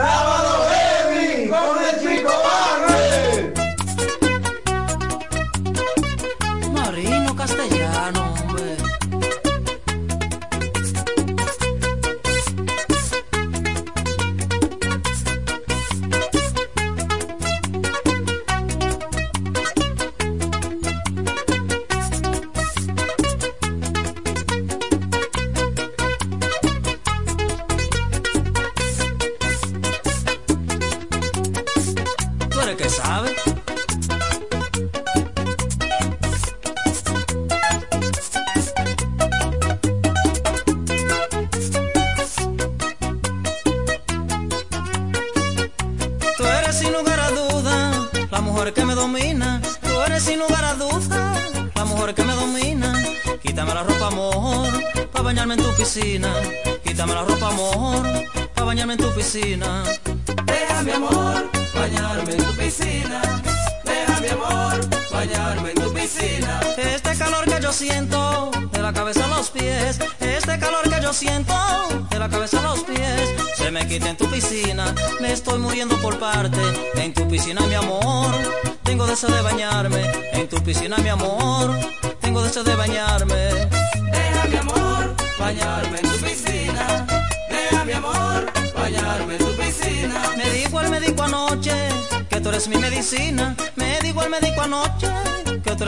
Power!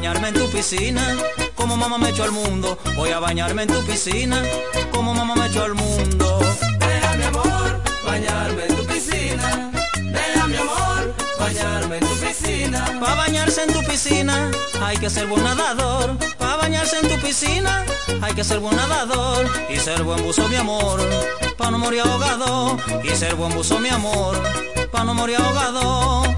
bañarme en tu piscina, como mamá me echó al mundo. Voy a bañarme en tu piscina, como mamá me echó al mundo. Deja mi amor, bañarme en tu piscina. Deja mi amor, bañarme en tu piscina. Para bañarse en tu piscina hay que ser buen nadador. Para bañarse en tu piscina hay que ser buen nadador y ser buen buzo mi amor, para no morir ahogado y ser buen buzo mi amor, para no morir ahogado.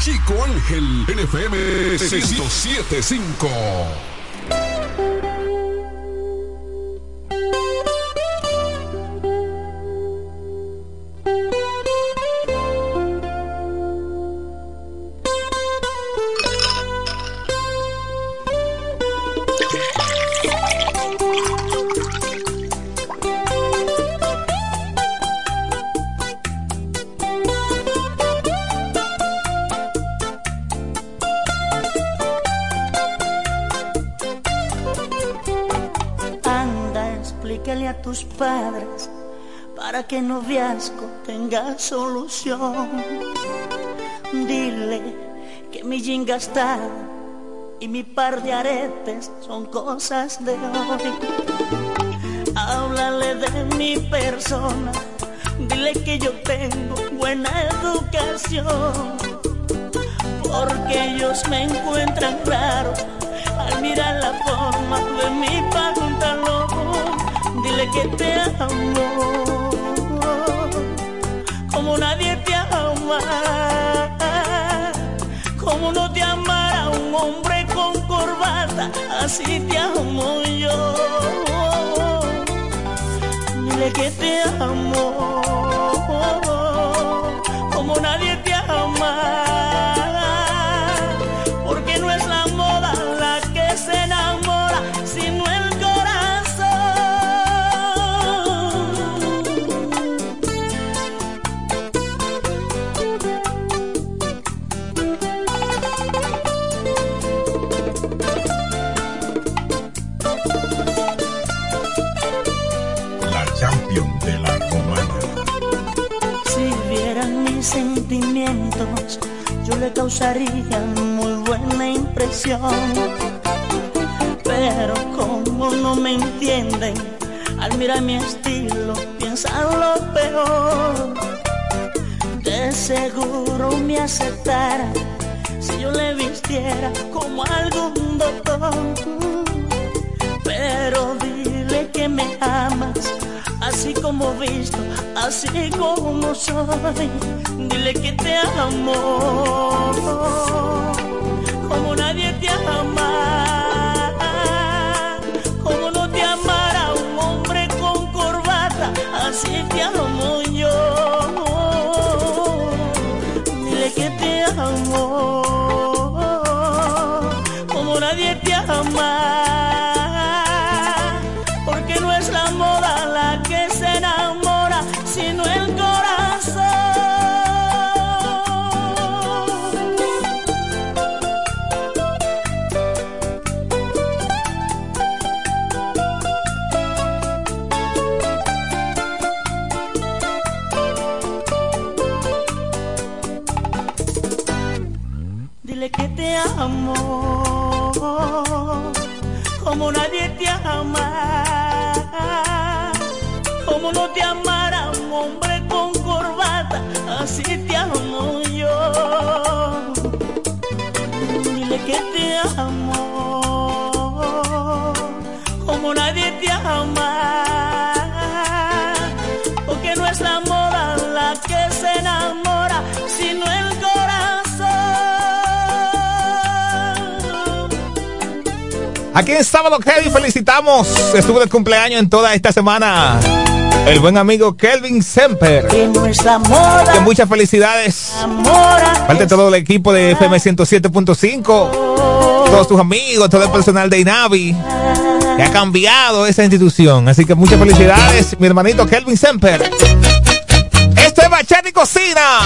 Chico Ángel NFM 1075. Tenga solución. Dile que mi jean gastada y mi par de aretes son cosas de hoy. Háblale de mi persona, dile que yo tengo buena educación porque ellos me encuentran raro al mirar la forma de mi pantalón. Dile que te amo nadie te ama, como no te amara un hombre con corbata, así te amo yo. Dile que te amo como nadie te ama yo le causaría muy buena impresión. Pero como no me entienden, al mirar mi estilo piensan lo peor. De seguro me aceptara si yo le vistiera como algún doctor. Pero dile que me amas, así como visto, así como soy. Que te amo, como nadie te ama, como no te amara un hombre con corbata, así te amo Aquí en Sábado Kevin felicitamos. Estuvo de cumpleaños en toda esta semana. El buen amigo Kelvin Semper. Que nuestra moda. Que muchas felicidades. Parte todo el equipo de FM 107.5. Todos tus amigos, todo el personal de INAVI. Que ha cambiado esa institución. Así que muchas felicidades, mi hermanito Kelvin Semper. Esto es Bachata y Cocina.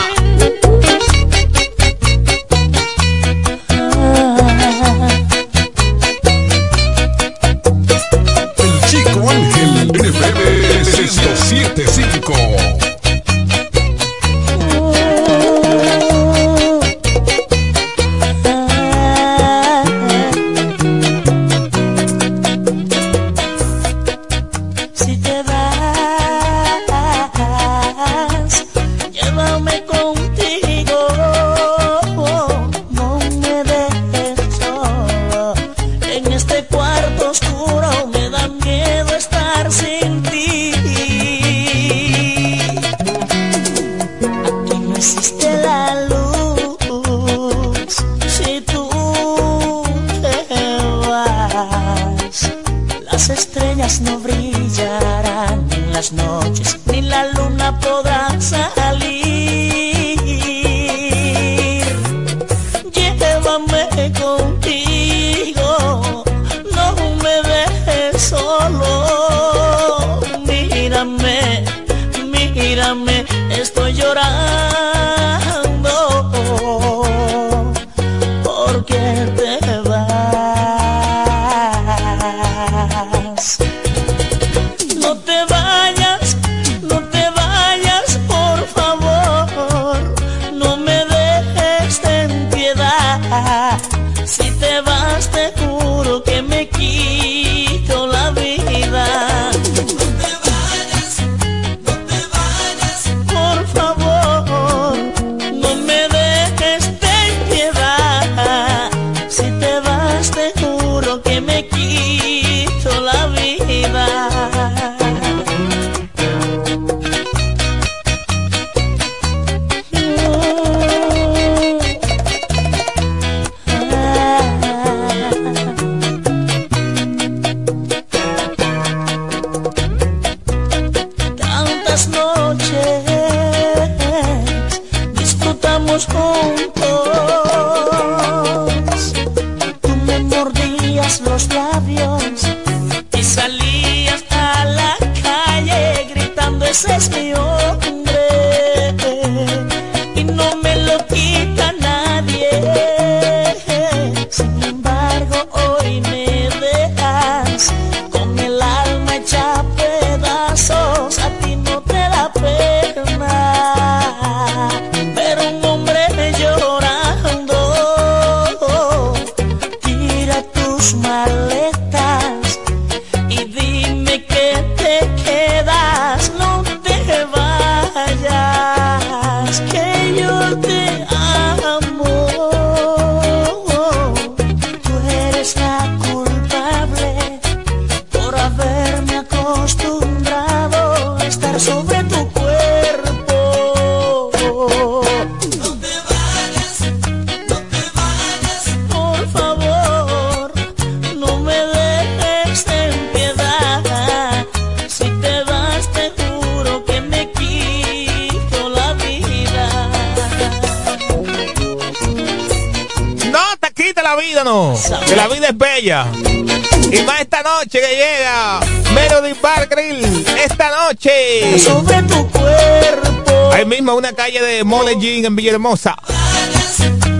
Y más esta noche que llega Melody Bar Grill. Esta noche. Sobre tu cuerpo. Ahí mismo una calle de Mole Jean en Villahermosa.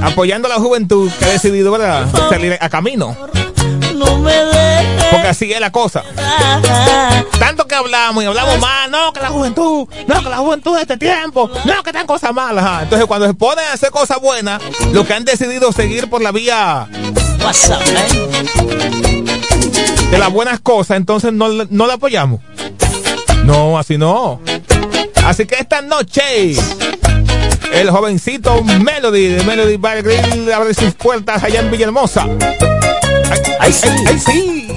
Apoyando a la juventud que ha decidido, ¿verdad? Salir a camino. No me Porque así es la cosa. Tanto que hablamos y hablamos más, no, que la juventud, no, que la juventud de este tiempo, no, que están cosas malas. Entonces, cuando se ponen a hacer cosas buenas, lo que han decidido seguir por la vía WhatsApp, ¿eh? de las buenas cosas, entonces no, le- no la apoyamos. No, así no. Así que esta noche, el jovencito Melody de Melody Bar Grill abre sus puertas allá en Villahermosa. Ay, Ay, sí. ay, sí.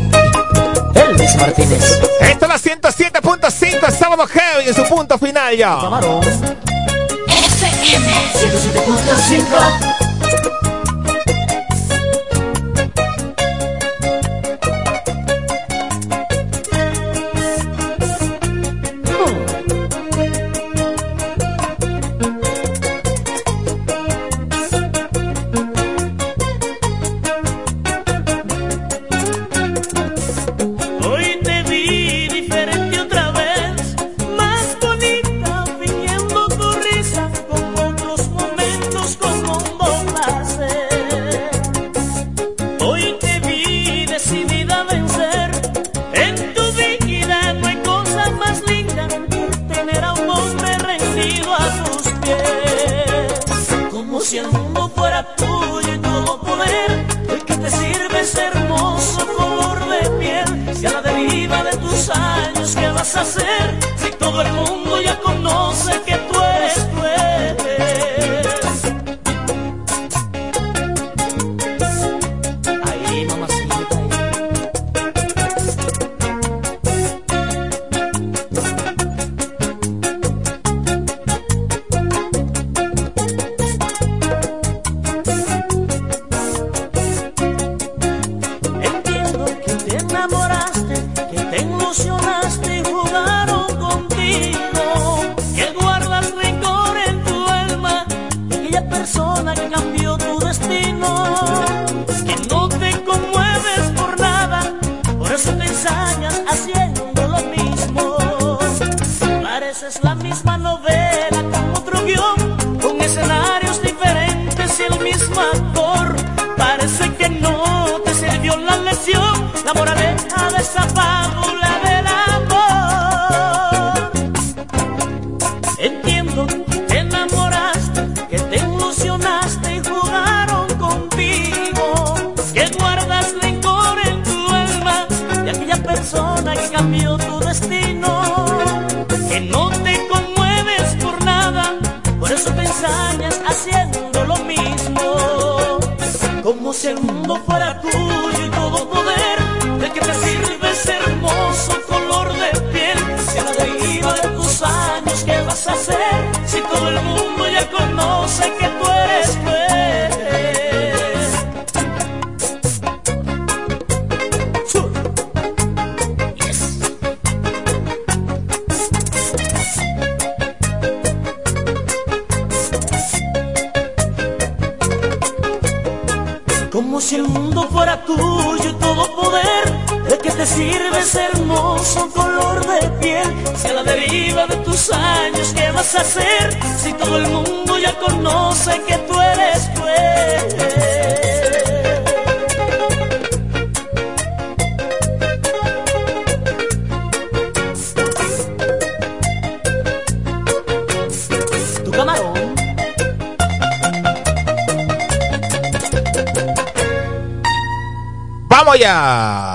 Elvis Martínez. Esto es la 107.5, sábado heavy en su punto final ya. Camarón. FM 107.5 ya conoce que tú eres. Tu camarón. ¡Vamos ya!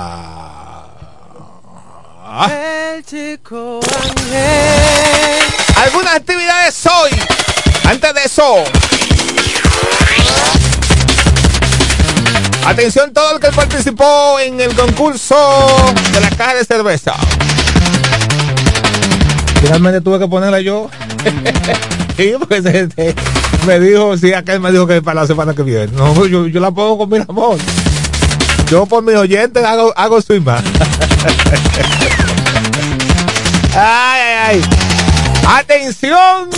Atención todo el que participó en el concurso de la caja de cerveza. Finalmente tuve que ponerla yo. sí, porque se- se- me dijo, sí, aquel me dijo que para la semana que viene. No, yo, yo la pongo con mi amor. Yo por mis oyentes hago, hago su ay, ay, ay. Atención.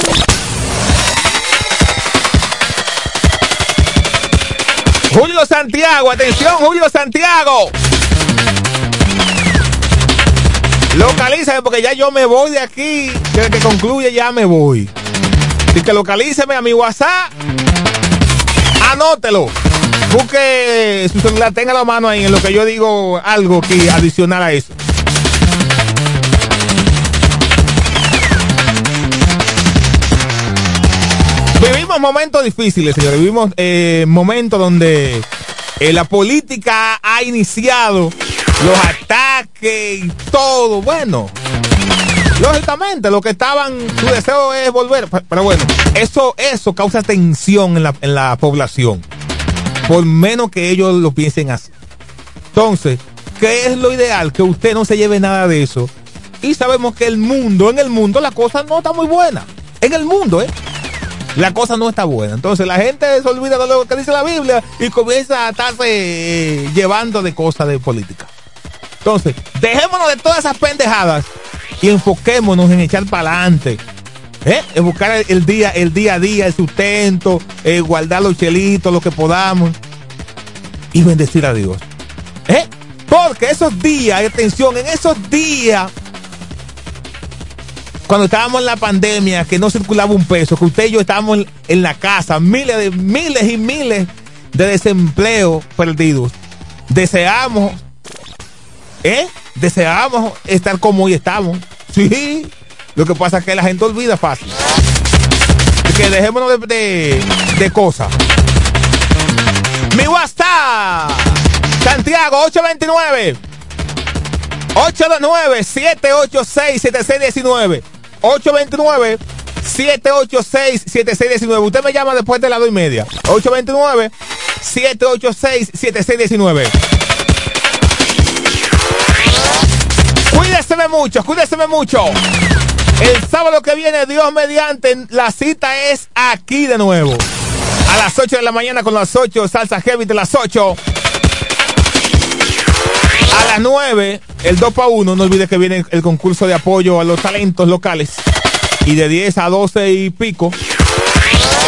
Julio Santiago, atención, Julio Santiago. Localízame porque ya yo me voy de aquí. Desde que concluye ya me voy. Así que localíceme a mi WhatsApp. Anótelo. Busque su celular, tenga la mano ahí en lo que yo digo algo que adicional a eso. Vivimos momentos difíciles, señores. Vivimos eh, momentos donde eh, la política ha iniciado los ataques y todo. Bueno, lógicamente, lo que estaban, su deseo es volver. pe- Pero bueno, eso, eso causa tensión en la, en la población. Por menos que ellos lo piensen así. Entonces, ¿qué es lo ideal? Que usted no se lleve nada de eso. Y sabemos que el mundo, en el mundo, la cosa no está muy buena. En el mundo, ¿eh? La cosa no está buena. Entonces la gente se olvida de lo que dice la Biblia y comienza a estarse eh, llevando de cosas de política. Entonces, dejémonos de todas esas pendejadas y enfoquémonos en echar para adelante. ¿Eh? En buscar el, día, el día a día, el sustento, eh, guardar los chelitos, lo que podamos. Y bendecir a Dios. ¿Eh? Porque esos días, atención, en esos días, cuando estábamos en la pandemia, que no circulaba un peso, que usted y yo estábamos en, la casa, miles de miles y miles de desempleo perdidos. Deseamos, ¿eh? Deseamos estar como hoy estamos. Sí. Lo que pasa es que la gente olvida fácil. Que dejémonos de, de, de cosas. Mi WhatsApp. Santiago 829 829-786-7619. 829-786-7619. Usted me llama después de las dos y media. 829-786-7619. Cuídeseme mucho, cuídeseme mucho. El sábado que viene, Dios mediante, la cita es aquí de nuevo. A las 8 de la mañana con las 8, salsa heavy de las 8. A las 9, el 2 para 1, no olvide que viene el concurso de apoyo a los talentos locales. Y de 10 a 12 y pico.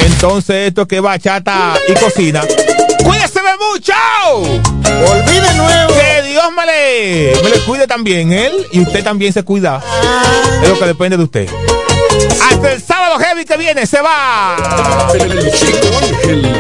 Entonces esto que va chata y cocina. ¡Cuídese mucho! Olvide nuevo. Que Dios me le, me le cuide también, él y usted también se cuida. Es lo que depende de usted. Hasta el sábado heavy que viene se va. El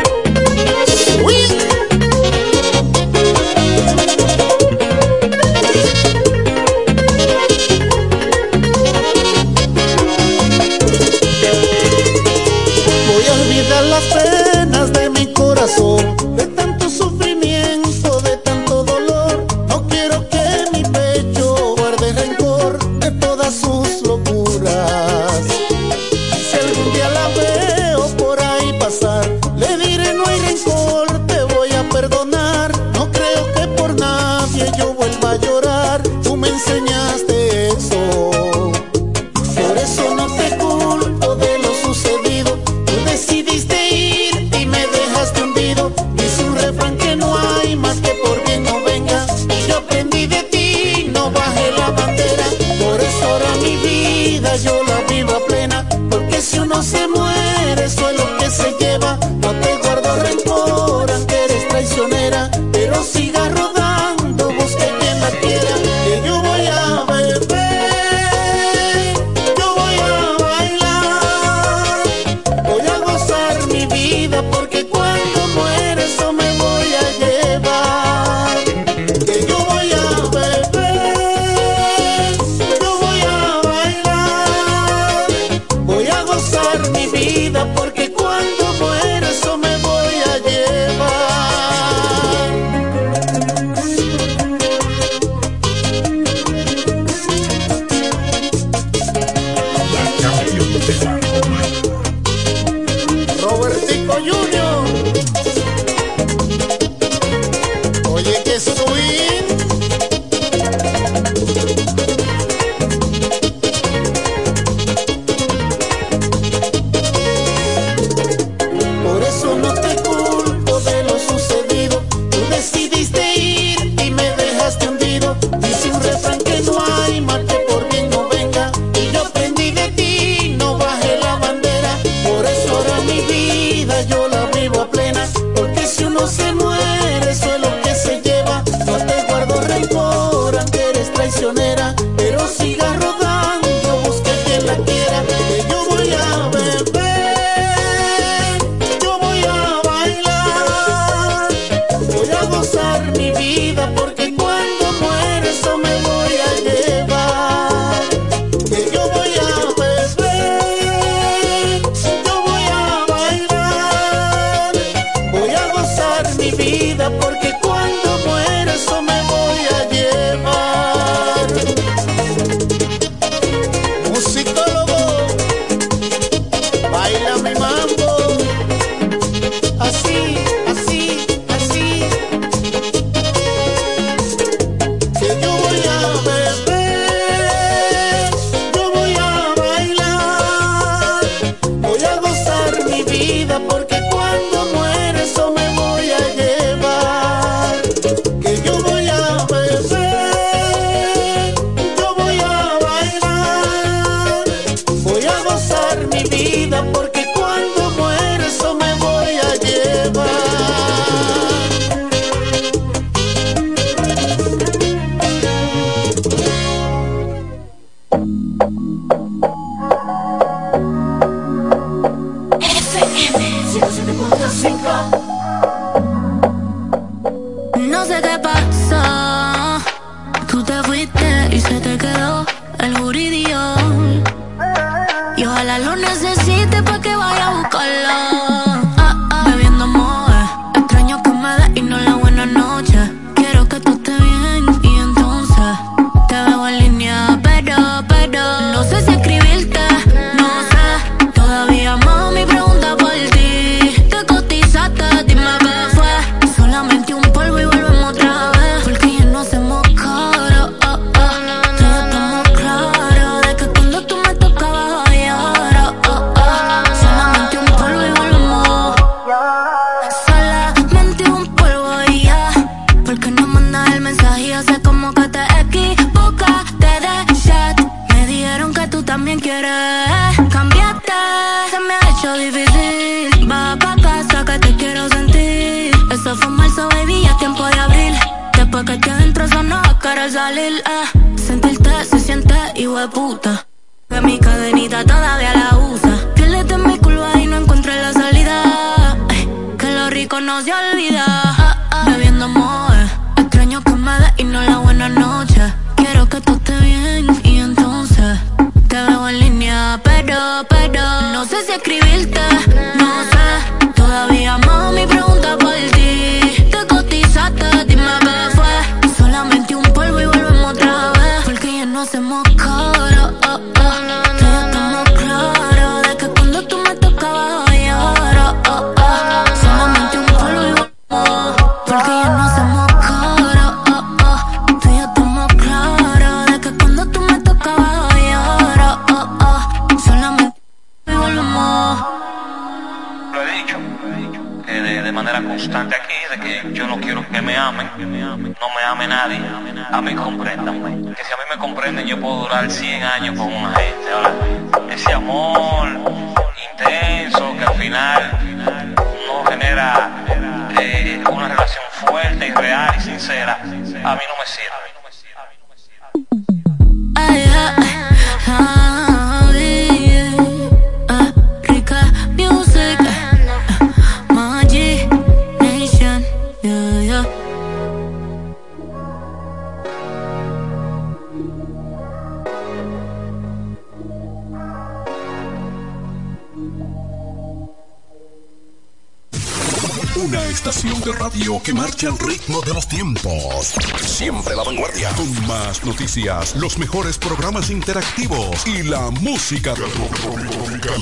los mejores programas interactivos y la música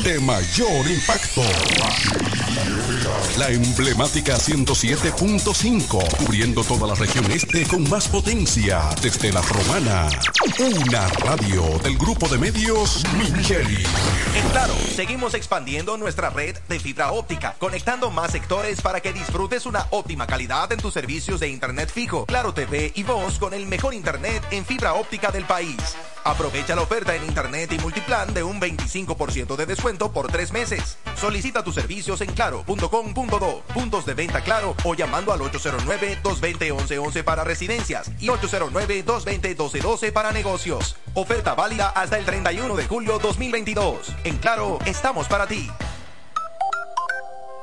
de mayor impacto. La emblemática 107.5, cubriendo toda la región este con más potencia desde la romana. Una radio del grupo de medios Micheli. Seguimos expandiendo nuestra red de fibra óptica, conectando más sectores para que disfrutes una óptima calidad en tus servicios de internet fijo, Claro TV y voz con el mejor internet en fibra óptica del país. Aprovecha la oferta en internet y multiplan de un 25% de descuento por tres meses. Solicita tus servicios en claro.com.do, puntos de venta claro o llamando al 809-220-1111 para residencias y 809-220-1212 para negocios. Oferta válida hasta el 31 de julio 2022. En Claro, estamos para ti.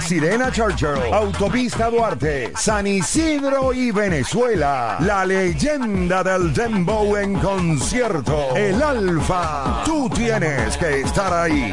Sirena Churchill, Autopista Duarte, San Isidro y Venezuela. La leyenda del Dembow en concierto. El Alfa. Tú tienes que estar ahí.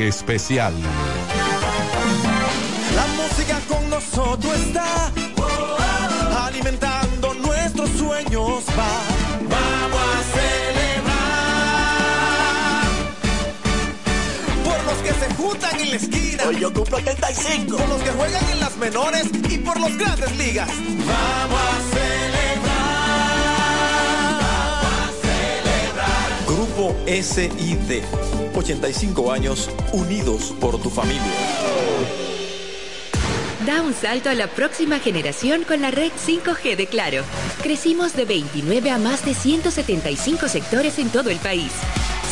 Especial. La música con nosotros está alimentando nuestros sueños. Va, vamos a celebrar por los que se juntan en la esquina. Hoy yo cumplo 75. Por los que juegan en las menores y por los grandes ligas. Vamos a celebrar. SID. 85 años unidos por tu familia. Da un salto a la próxima generación con la red 5G de Claro. Crecimos de 29 a más de 175 sectores en todo el país.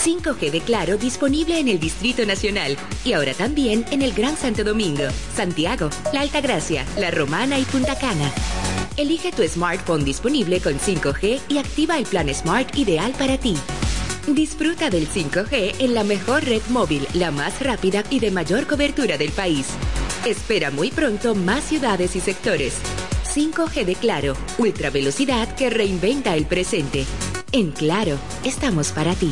5G de Claro disponible en el Distrito Nacional y ahora también en el Gran Santo Domingo, Santiago, La Altagracia, La Romana y Punta Cana. Elige tu smartphone disponible con 5G y activa el plan Smart ideal para ti. Disfruta del 5G en la mejor red móvil, la más rápida y de mayor cobertura del país. Espera muy pronto más ciudades y sectores. 5G de Claro, ultra velocidad que reinventa el presente. En Claro, estamos para ti.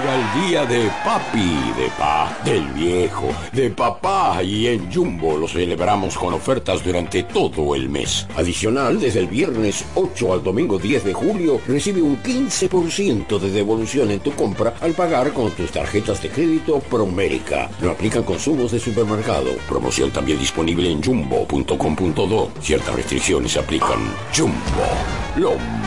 Llega el día de papi, de pa, del viejo, de papá y en Jumbo lo celebramos con ofertas durante todo el mes. Adicional, desde el viernes 8 al domingo 10 de julio, recibe un 15% de devolución en tu compra al pagar con tus tarjetas de crédito Promérica. No aplican consumos de supermercado. Promoción también disponible en jumbo.com.do. Ciertas restricciones aplican. Jumbo, lo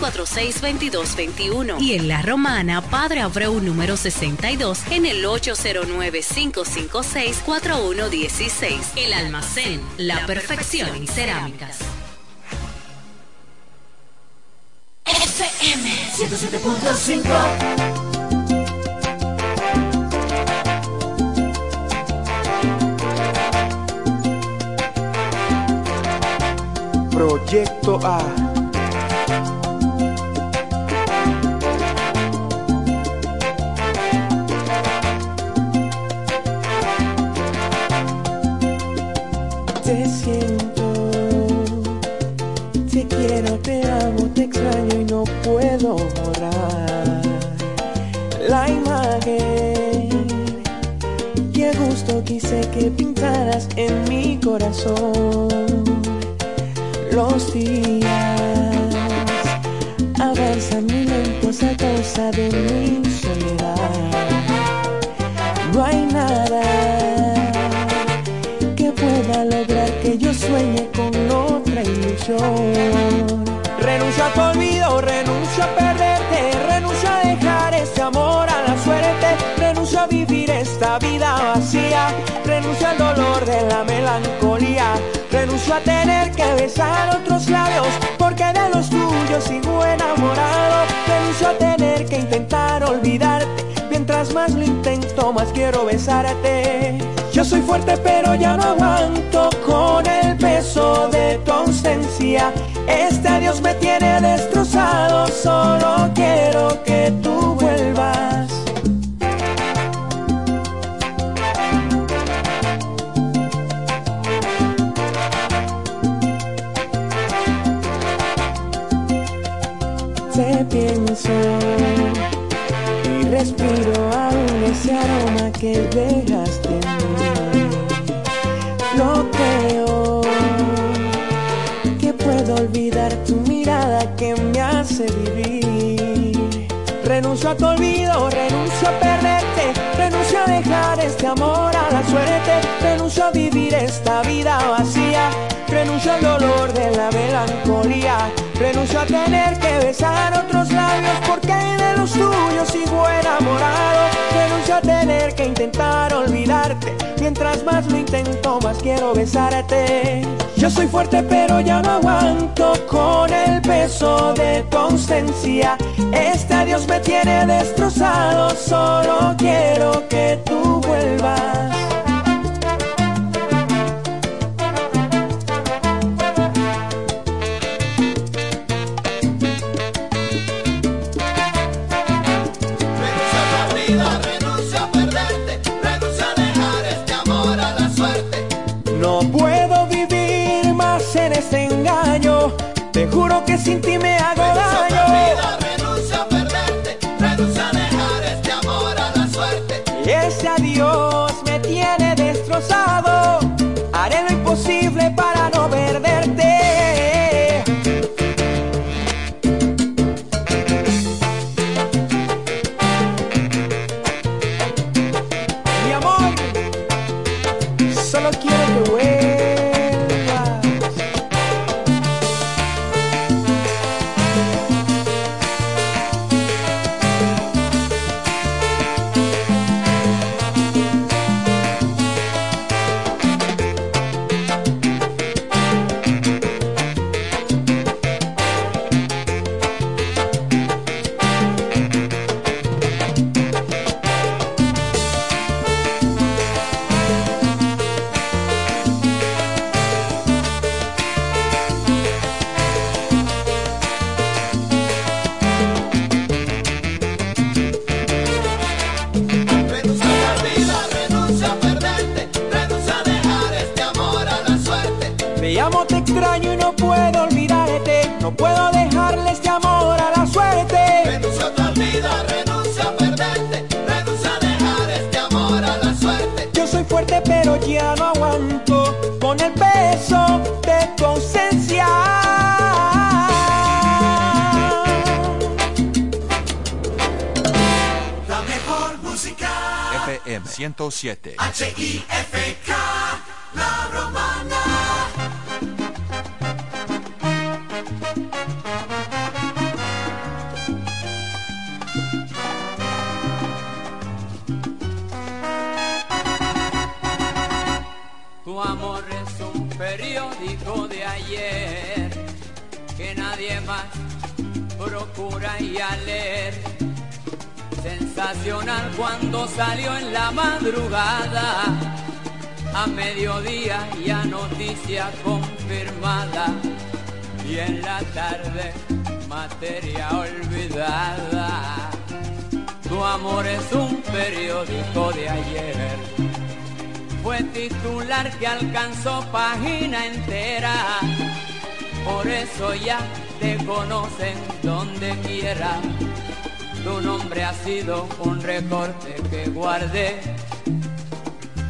809-246-2221. Y en La Romana, Padre Abreu número 62, en el 809-556-4116. El almacén, la perfección en cerámicas. FM 107.5 Proyecto A. Te siento, te quiero, te amo, te extraño y no puedo borrar la imagen. Qué gusto quise que pintaras en mi corazón los días avanzan muy lentos a causa de mi soledad. No hay nada que pueda lograr yo sueñe con otra ilusión. Renuncio a tu olvido, renuncio a perderte, renuncio a dejar este amor a la suerte, renuncio a vivir esta vida vacía, renuncio al dolor de la melancolía, renuncio a tener que besar otros labios, porque de los tuyos sigo enamorado, renuncio a tener que intentar olvidarte, mientras más lo intento más quiero besarte. Yo soy fuerte pero ya no aguanto con el peso de tu ausencia. Este adiós me tiene destrozado, solo quiero que tú vuelvas. Te pienso y respiro ese aroma que dejaste. No creo que puedo olvidar tu mirada que me hace vivir. Renuncio a tu olvido, renuncio a perderte, renuncio a dejar este amor a la suerte, renuncio a vivir esta vida vacía, renuncio al dolor de la melancolía, renuncio a tener que besar otros labios porque de los tuyos sigo enamorado, renuncio a tener que intentar olvidarte, mientras más lo intento más quiero besarte. Yo soy fuerte pero ya no aguanto con el peso de tu ausencia, este adiós me tiene destrozado, solo quiero que tú vuelvas. Que sin ti me ya te conocen donde quiera. Tu nombre ha sido un recorte que guardé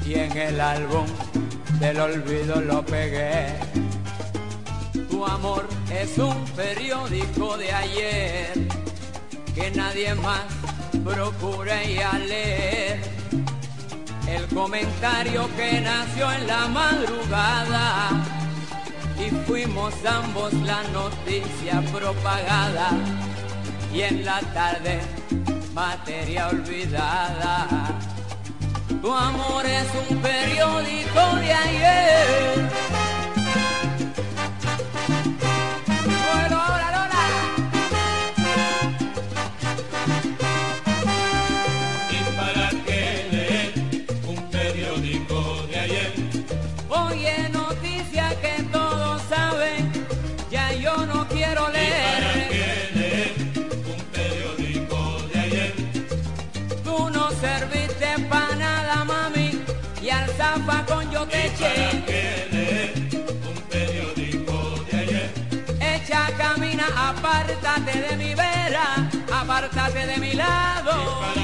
y en el álbum del olvido lo pegué. Tu amor es un periódico de ayer que nadie más procura ir a leer. El comentario que nació en la madrugada y fuimos ambos la noticia propagada y en la tarde materia olvidada. Tu amor es un periódico de ayer apártate de mi vera, apártate de mi lado.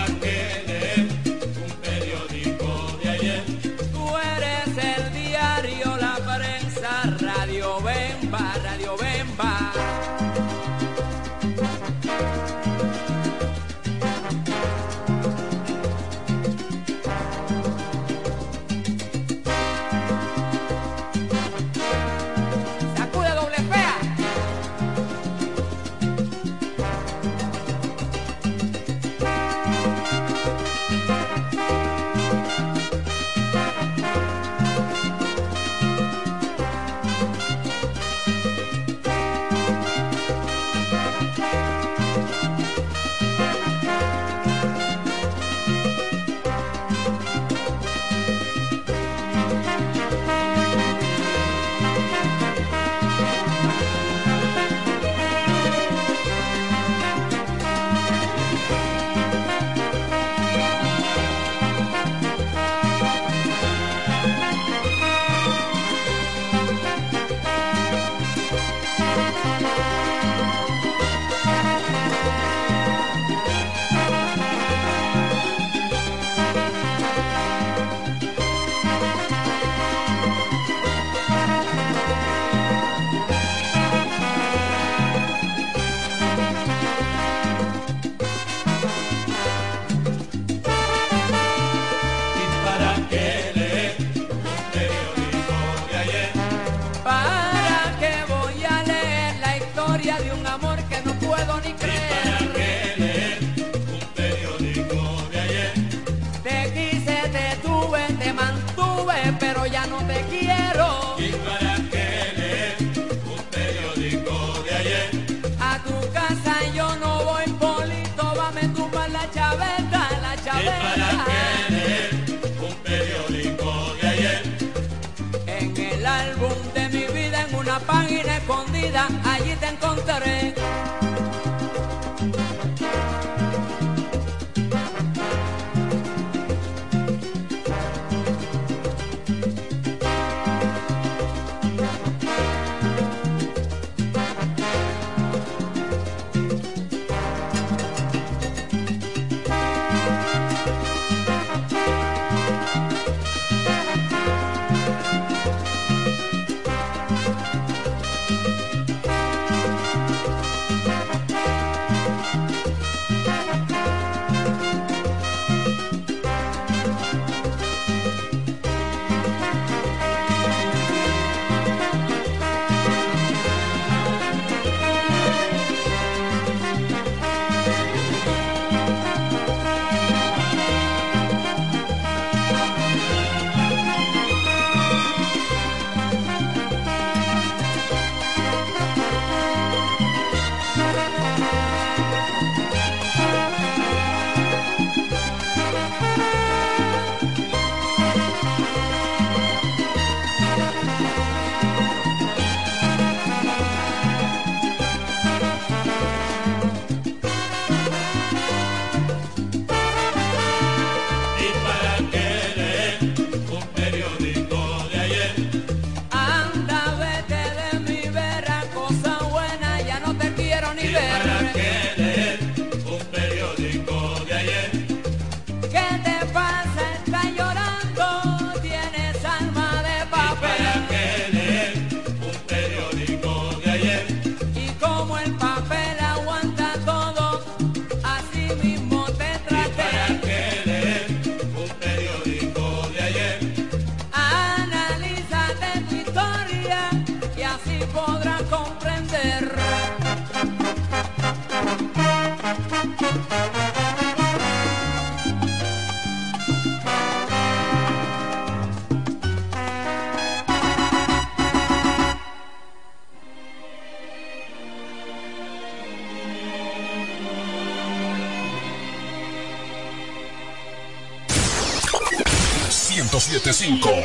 5.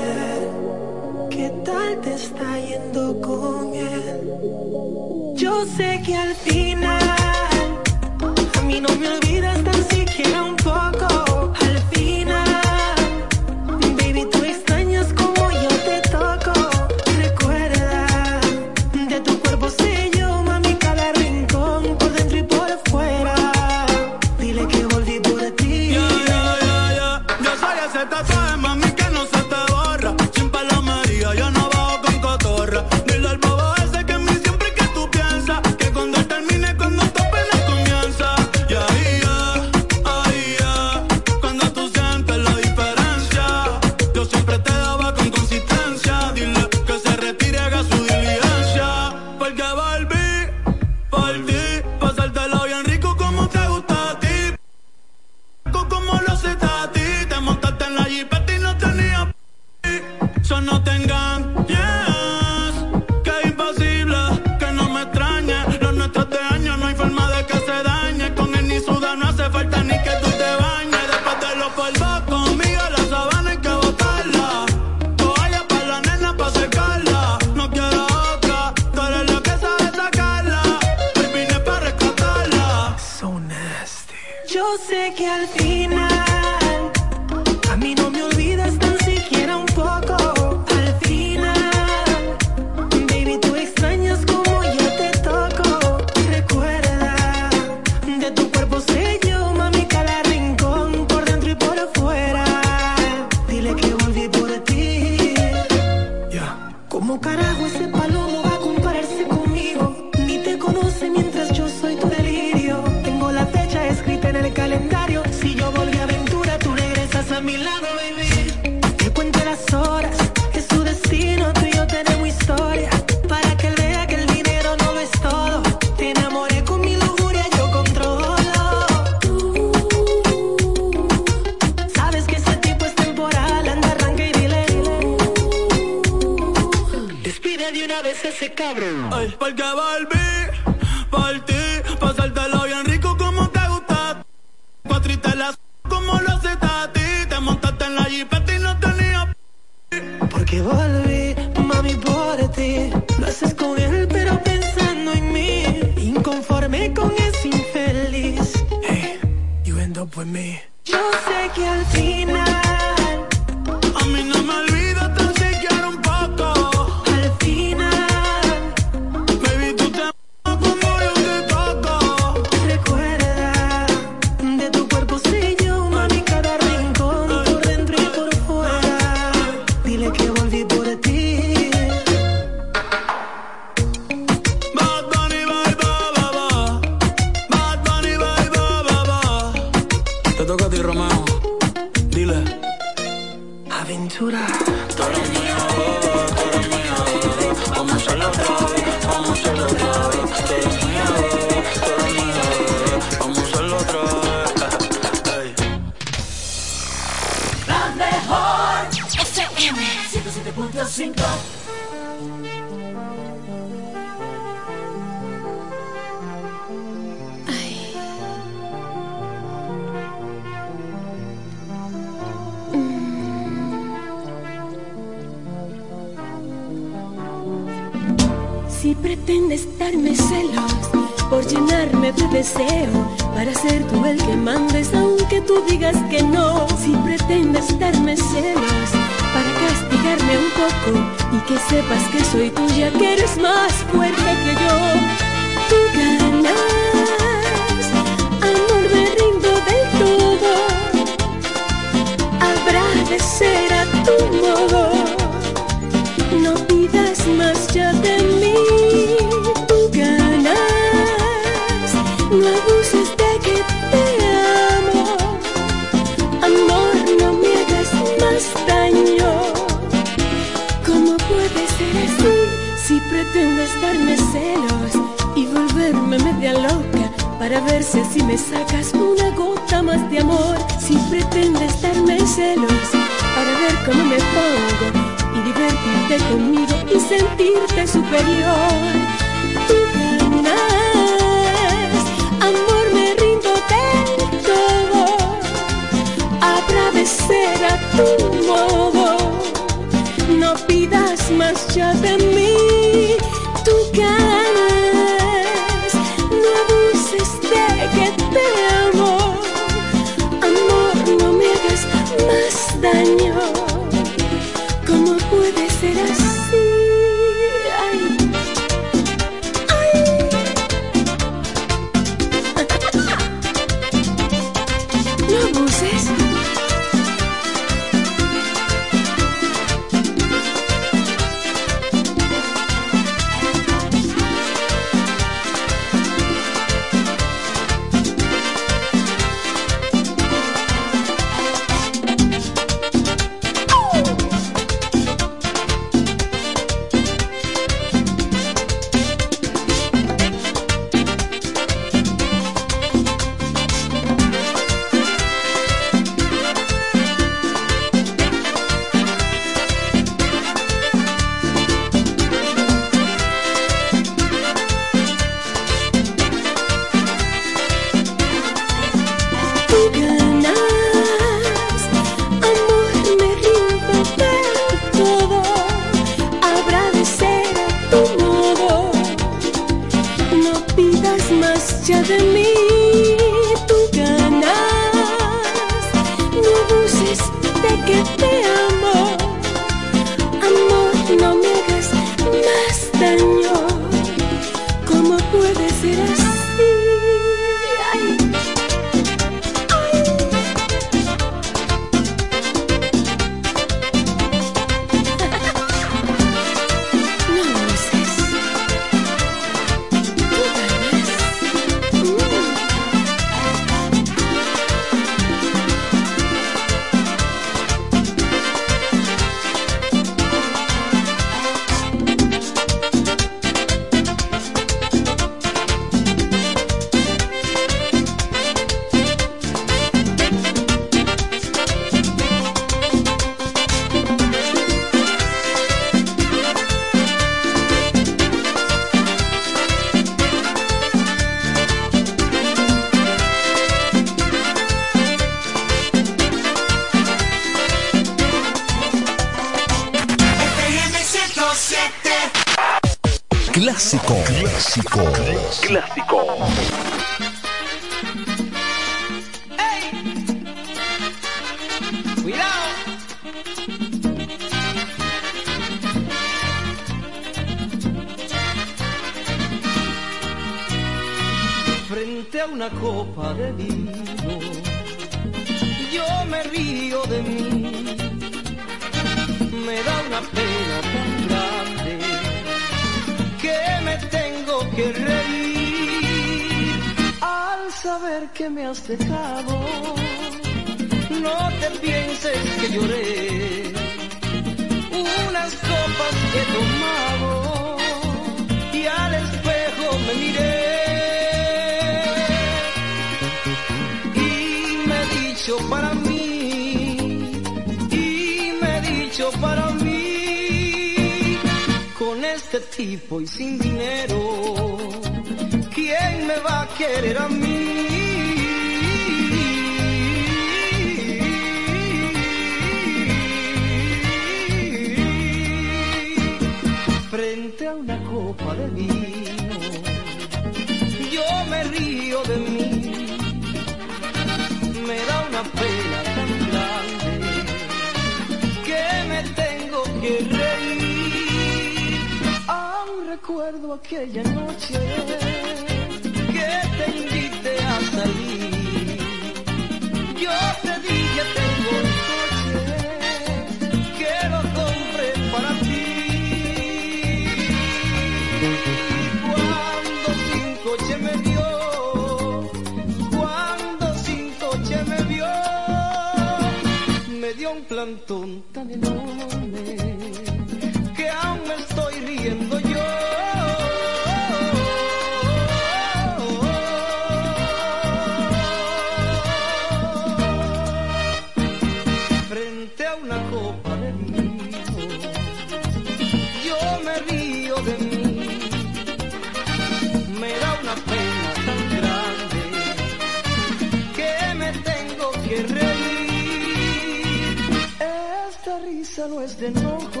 Risa no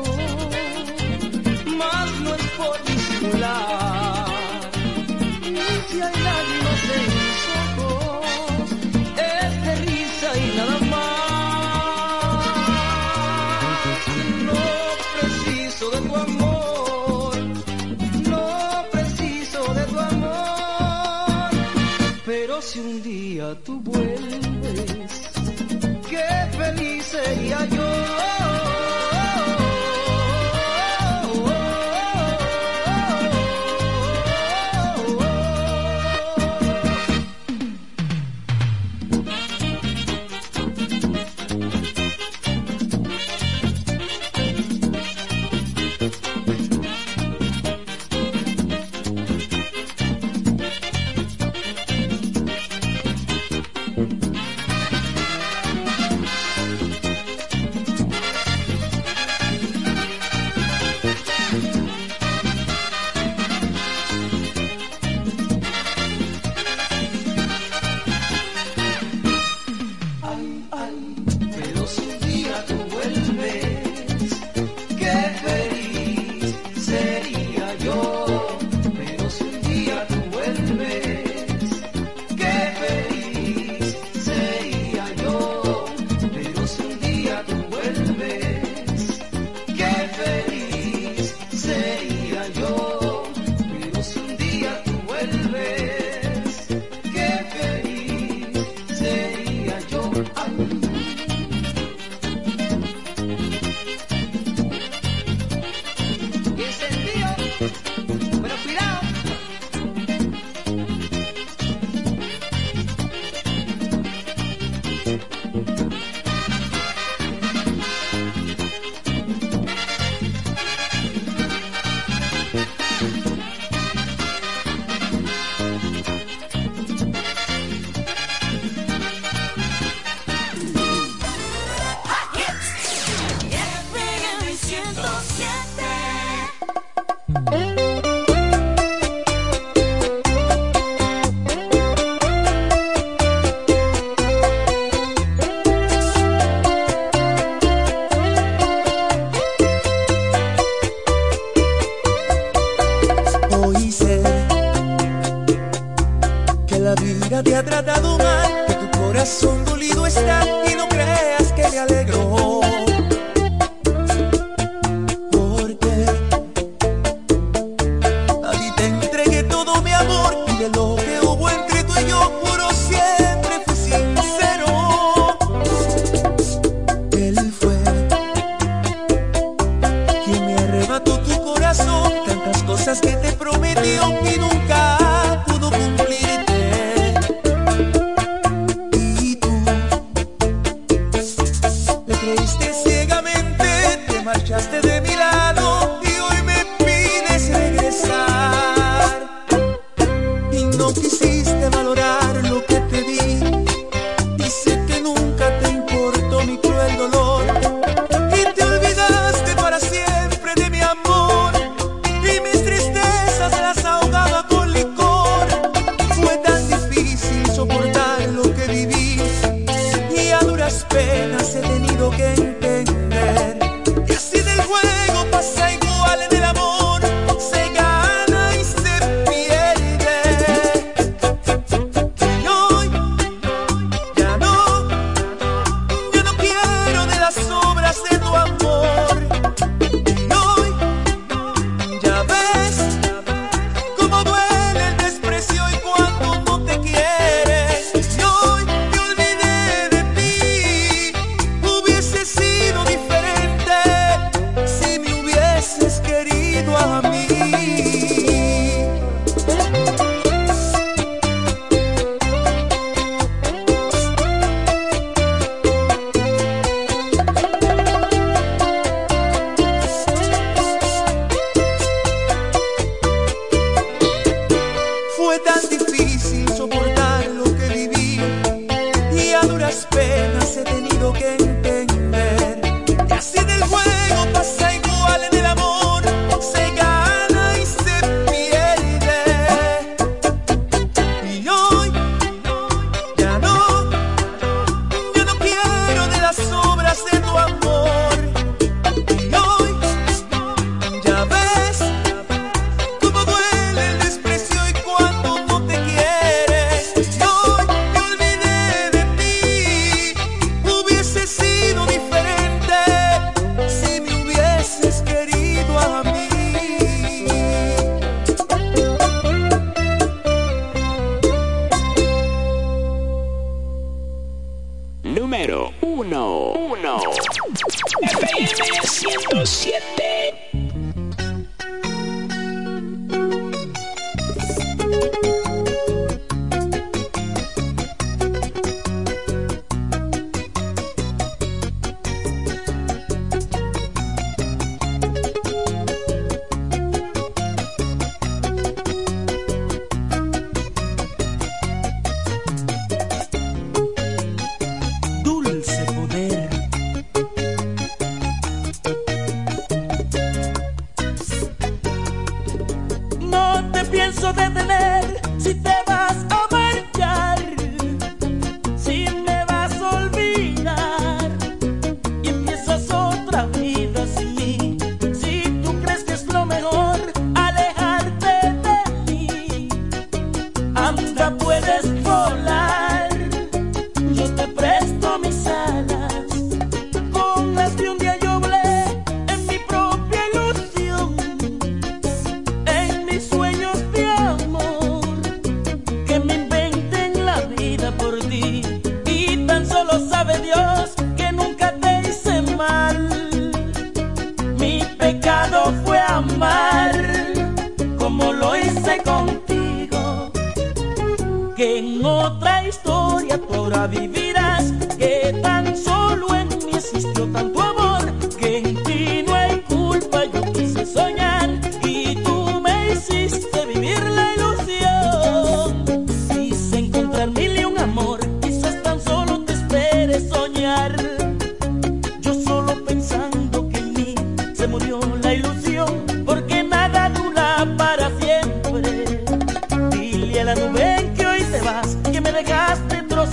dolor.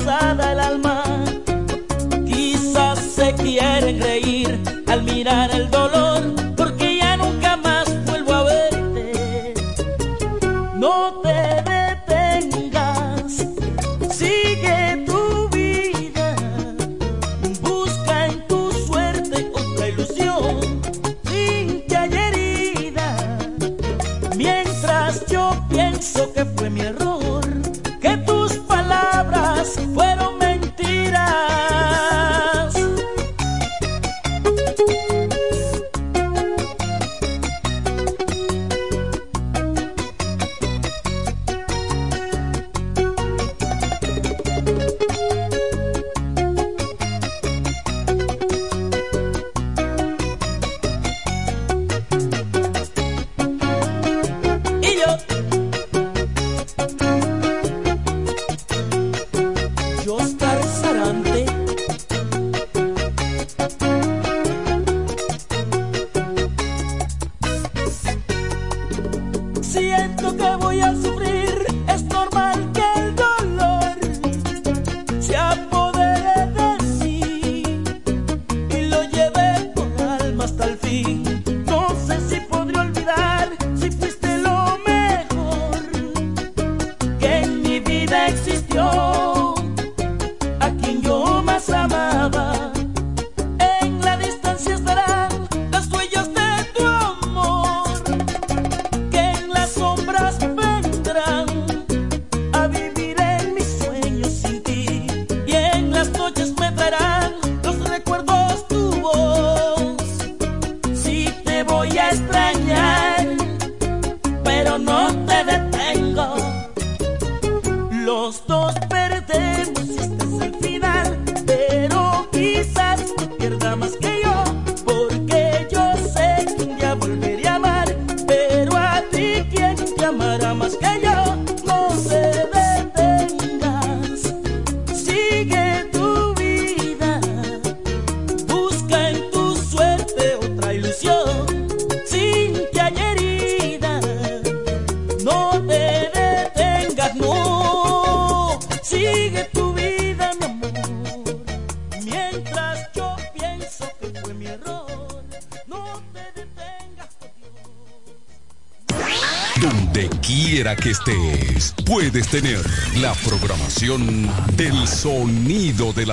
el alma. Quizás se quieren reír al mirar el dolor.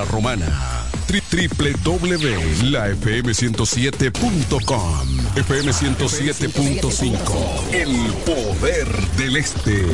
romana. www.lafm107.com FM 107.5 El poder del este.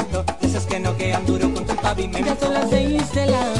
momento, esas que no quedan duro contra el pavimento. Las de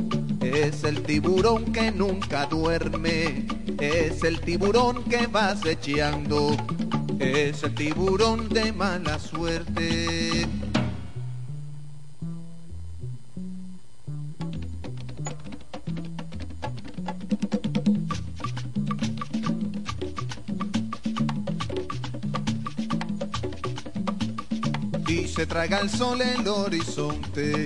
es el tiburón que nunca duerme, es el tiburón que va acechando, es el tiburón de mala suerte. Y se traga el sol en el horizonte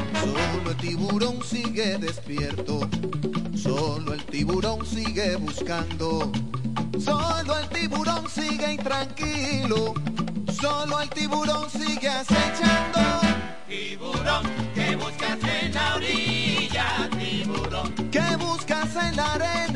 Tiburón sigue despierto, solo el tiburón sigue buscando, solo el tiburón sigue intranquilo, solo el tiburón sigue acechando. Tiburón, ¿qué buscas en la orilla? Tiburón, ¿qué buscas en la arena?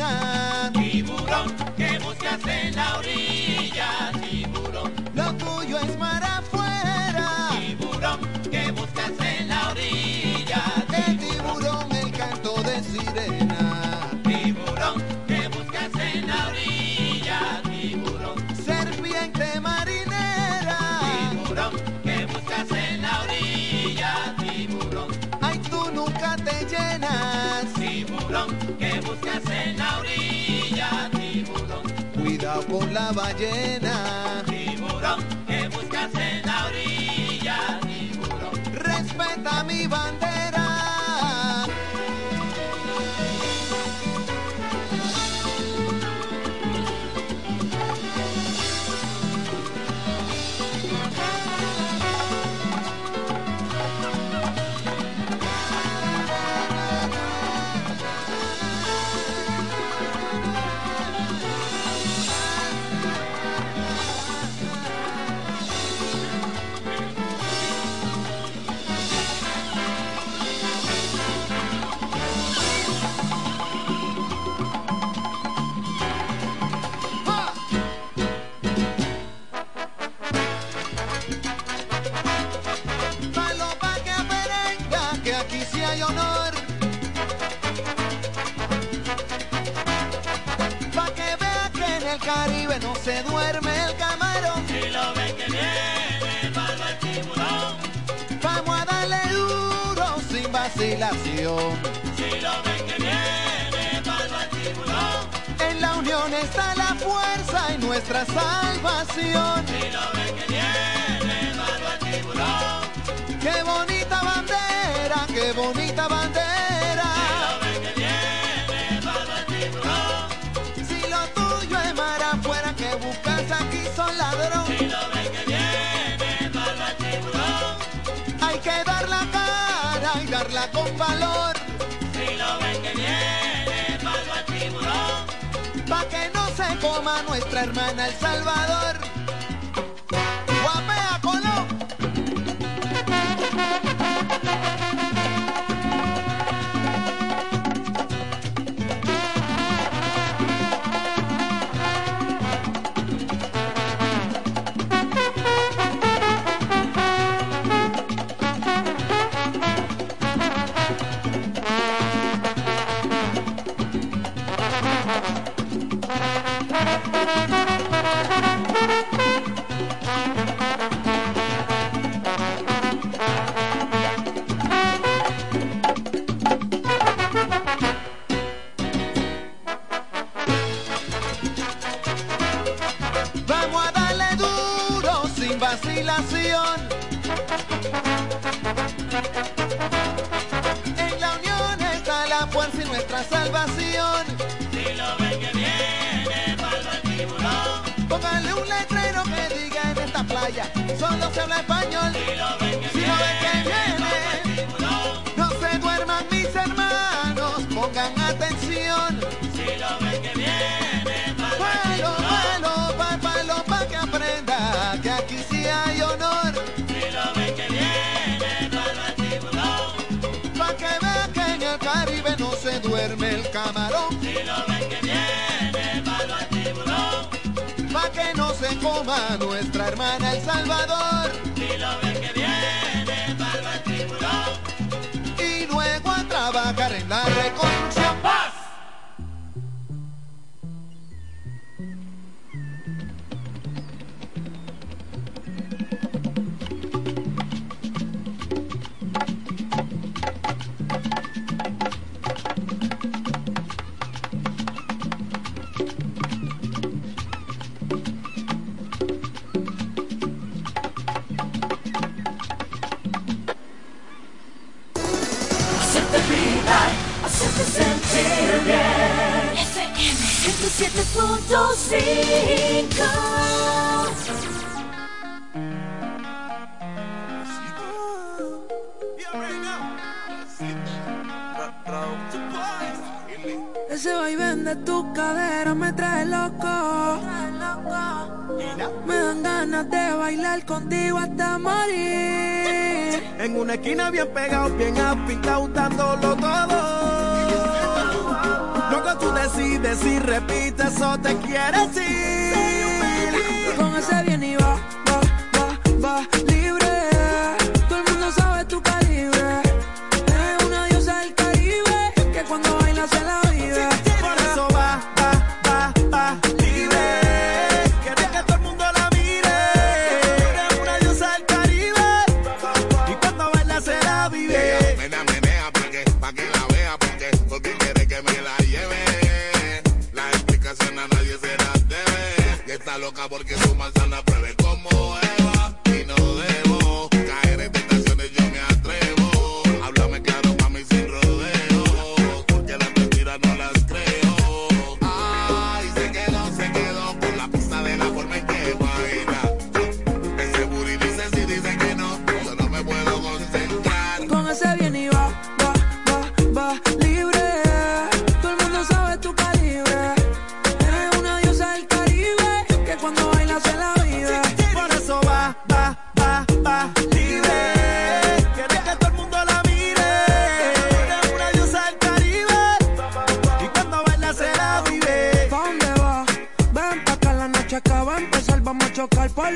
Cuidado con la ballena. Tiburón, ¿qué buscas en la orilla? Tiburón, respeta mi bandera. Se duerme el camarón. Si lo ven que viene, palma el tiburón. Vamos a darle duro sin vacilación. Si lo ven que viene, palma el tiburón. En la unión está la fuerza y nuestra salvación. Si lo ven que viene, palma el tiburón. Qué bonita bandera, qué bonita bandera. Cara y darla con valor. Pa' que no se coma nuestra hermana El Salvador. esquina bien pegado, bien abajo.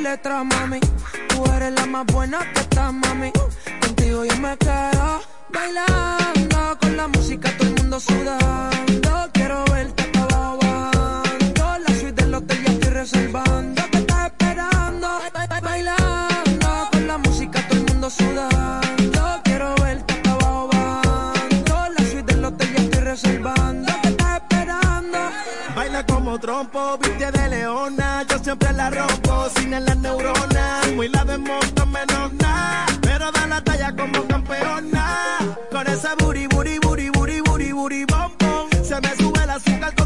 letras, mami. Tú eres la más buena que está, mami. Contigo yo me quedo bailando. Con la música todo el mundo sudando. Quiero verte acabando. La suite del hotel ya estoy reservando. Te está esperando. Bailando. Con la música todo el mundo sudando. Quiero verte acabando. La suite del hotel ya estoy reservando. Te está esperando. Baila como trompo, viste de cocina las neuronas. Fumo y la desmonto menos nada. Pero da la talla como campeona. Con ese booty, booty, booty, booty, booty, booty, bombón. Se me sube el azúcar.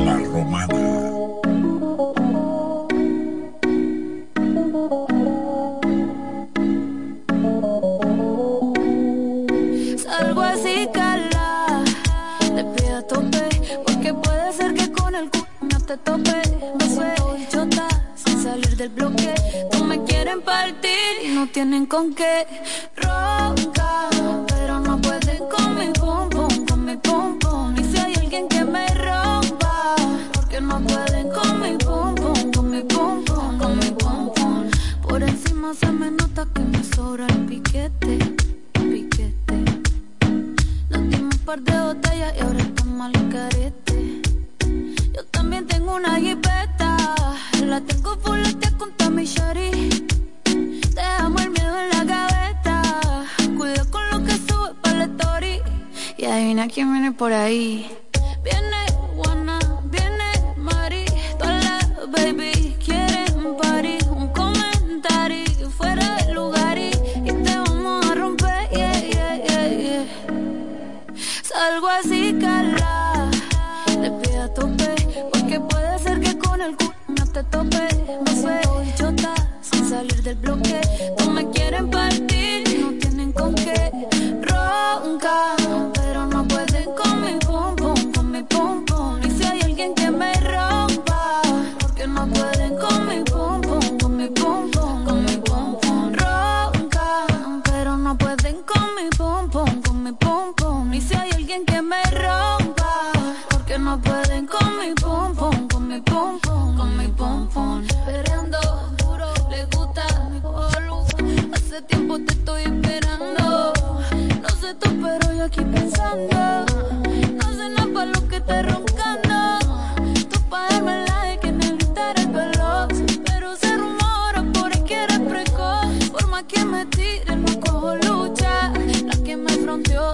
la romana. Salgo así, cala, te pido a tope, porque puede ser que con el culo no te tope. Me suelto chota, sin salir del bloque. No me quieren partir no tienen con qué. Ronca. no se me nota que me sobra el piquete, piquete. Nos dimos un par de botellas y ahora estamos al carete. Yo también tengo una jipeta, la tengo fuletea con Tommy Shari. Te amo el miedo en la gaveta, cuida con lo que sube para la story. Y adivina quién viene por ahí.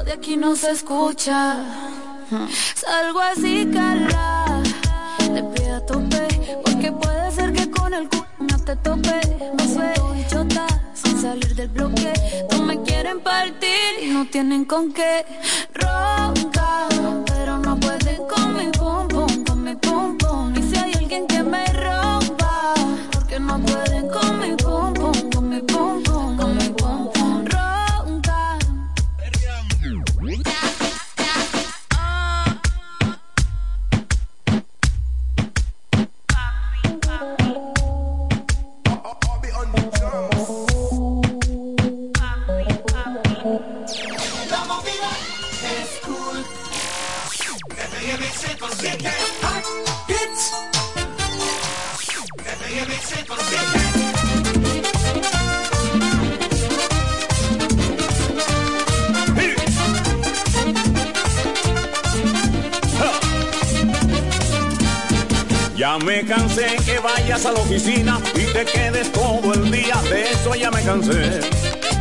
De aquí no se escucha. Salgo así, cala. Te pido a tope. Porque puede ser que con el culo no te tope. Me suelto y chota sin salir del bloque. No me quieren partir y no tienen con qué roncar. Pero no pueden con me cansé que vayas a la oficina y te quedes todo el día, de eso ya me cansé.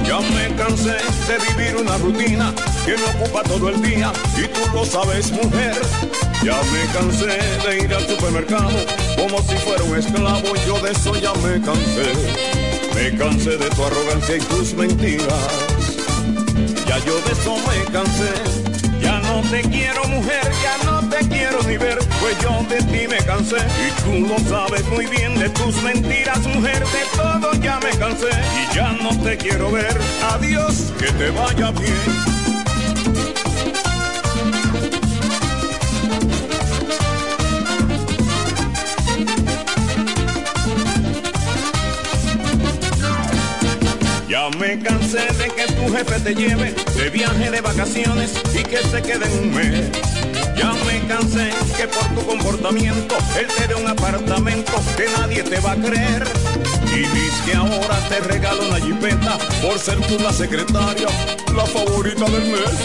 Ya me cansé de vivir una rutina que me ocupa todo el día y tú lo sabes mujer. Ya me cansé de ir al supermercado como si fuera un esclavo, yo de eso ya me cansé. Me cansé de tu arrogancia y tus mentiras. Ya yo de eso me cansé. Ya no te quiero mujer, ya no te quiero ni ver, pues yo de ti me cansé. Y tú lo sabes muy bien de tus mentiras, mujer, de todo ya me cansé. Y ya no te quiero ver, adiós, que te vaya bien. Ya me cansé de que tu jefe te lleve de viaje de vacaciones y que se quede un mes. Ya me cansé que por tu comportamiento él te dé un apartamento que nadie te va a creer. Y dices que ahora te regalo una jipeta por ser tú la secretaria, la favorita del mes.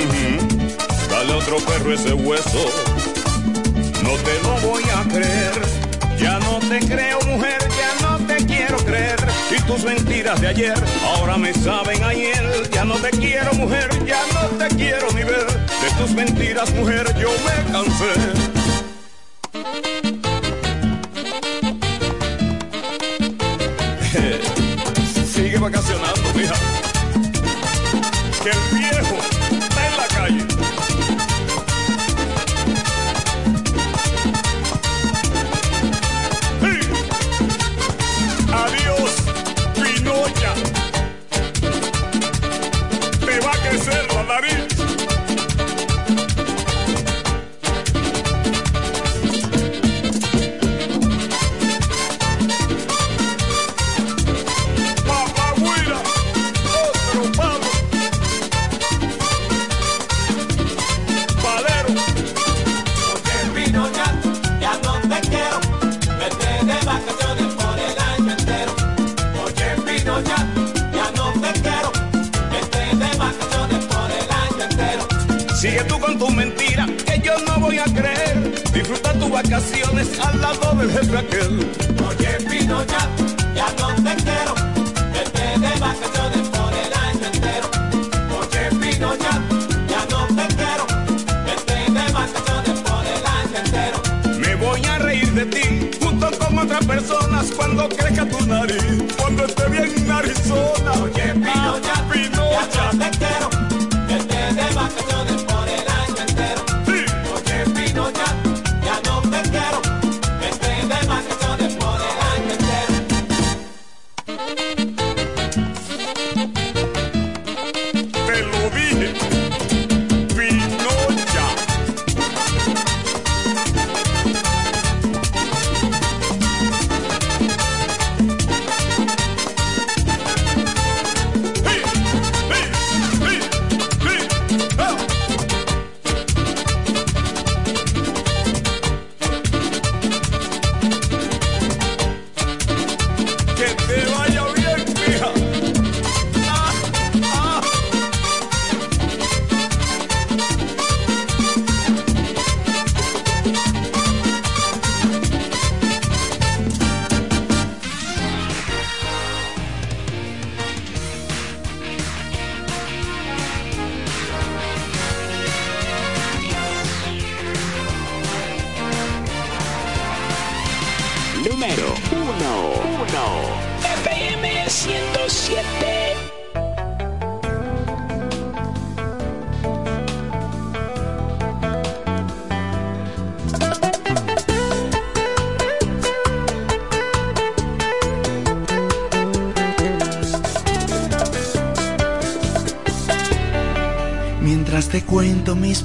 Ujú. Dale a otro perro ese hueso, no te lo voy a creer. Ya no te creo mujer, ya no te quiero creer. Y tus mentiras de ayer ahora me saben a hiel. Ya no te quiero mujer, ya no te quiero ni ver. De tus mentiras mujer yo me cansé. Sigue vacacionando, mija.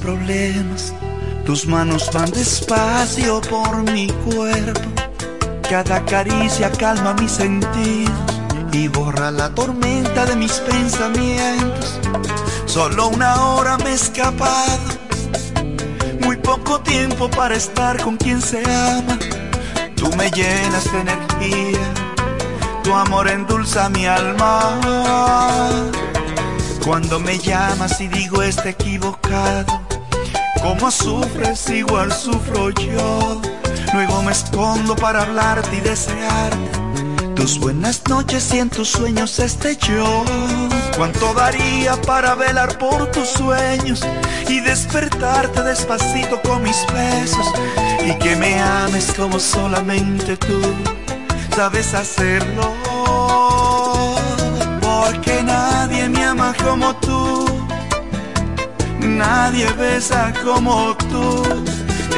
Problemas, tus manos van despacio por mi cuerpo. Cada caricia calma mis sentidos y borra la tormenta de mis pensamientos. Solo una hora me he escapado, muy poco tiempo para estar con quien se ama. Tú me llenas de energía, tu amor endulza mi alma. Cuando me llamas y digo está equivocado, como sufres igual sufro yo. Luego me escondo para hablarte y desearte tus buenas noches y en tus sueños esté yo. Cuánto daría para velar por tus sueños y despertarte despacito con mis besos y que me ames como solamente tú sabes hacerlo. Porque nadie me ama como tú, nadie besa como tú.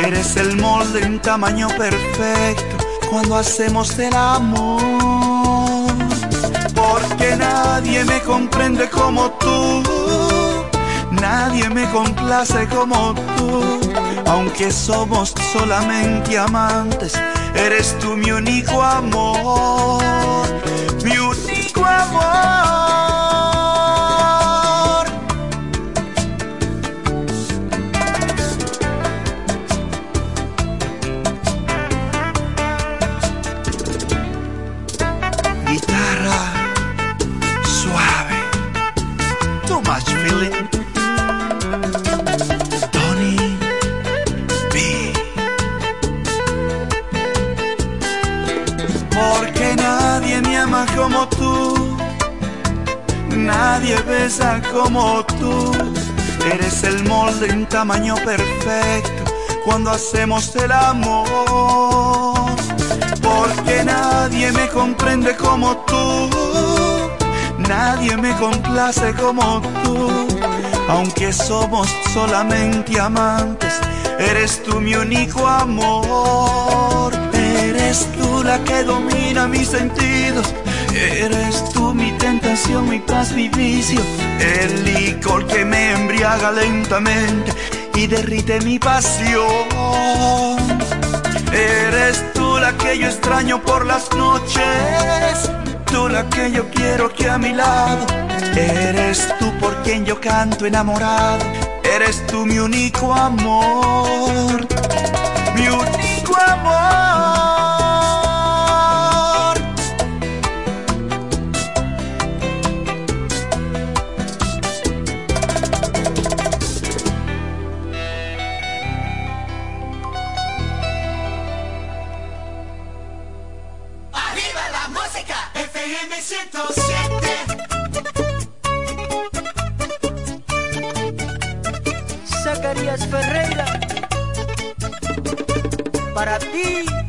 Eres el molde en tamaño perfecto cuando hacemos el amor. Porque nadie me comprende como tú, nadie me complace como tú. Aunque somos solamente amantes, eres tú mi único amor, mi único amor. Como tú. Eres el molde en tamaño perfecto cuando hacemos el amor. Porque nadie me comprende como tú, nadie me complace como tú. Aunque somos solamente amantes, eres tú mi único amor. Eres tú la que domina mis sentidos. Eres tú mi tentación, mi paz, mi vicio. El licor que me embriaga lentamente y derrite mi pasión. Eres tú la que yo extraño por las noches, tú la que yo quiero que a mi lado. Eres tú por quien yo canto enamorado, eres tú mi único amor, mi único amor. Para ti.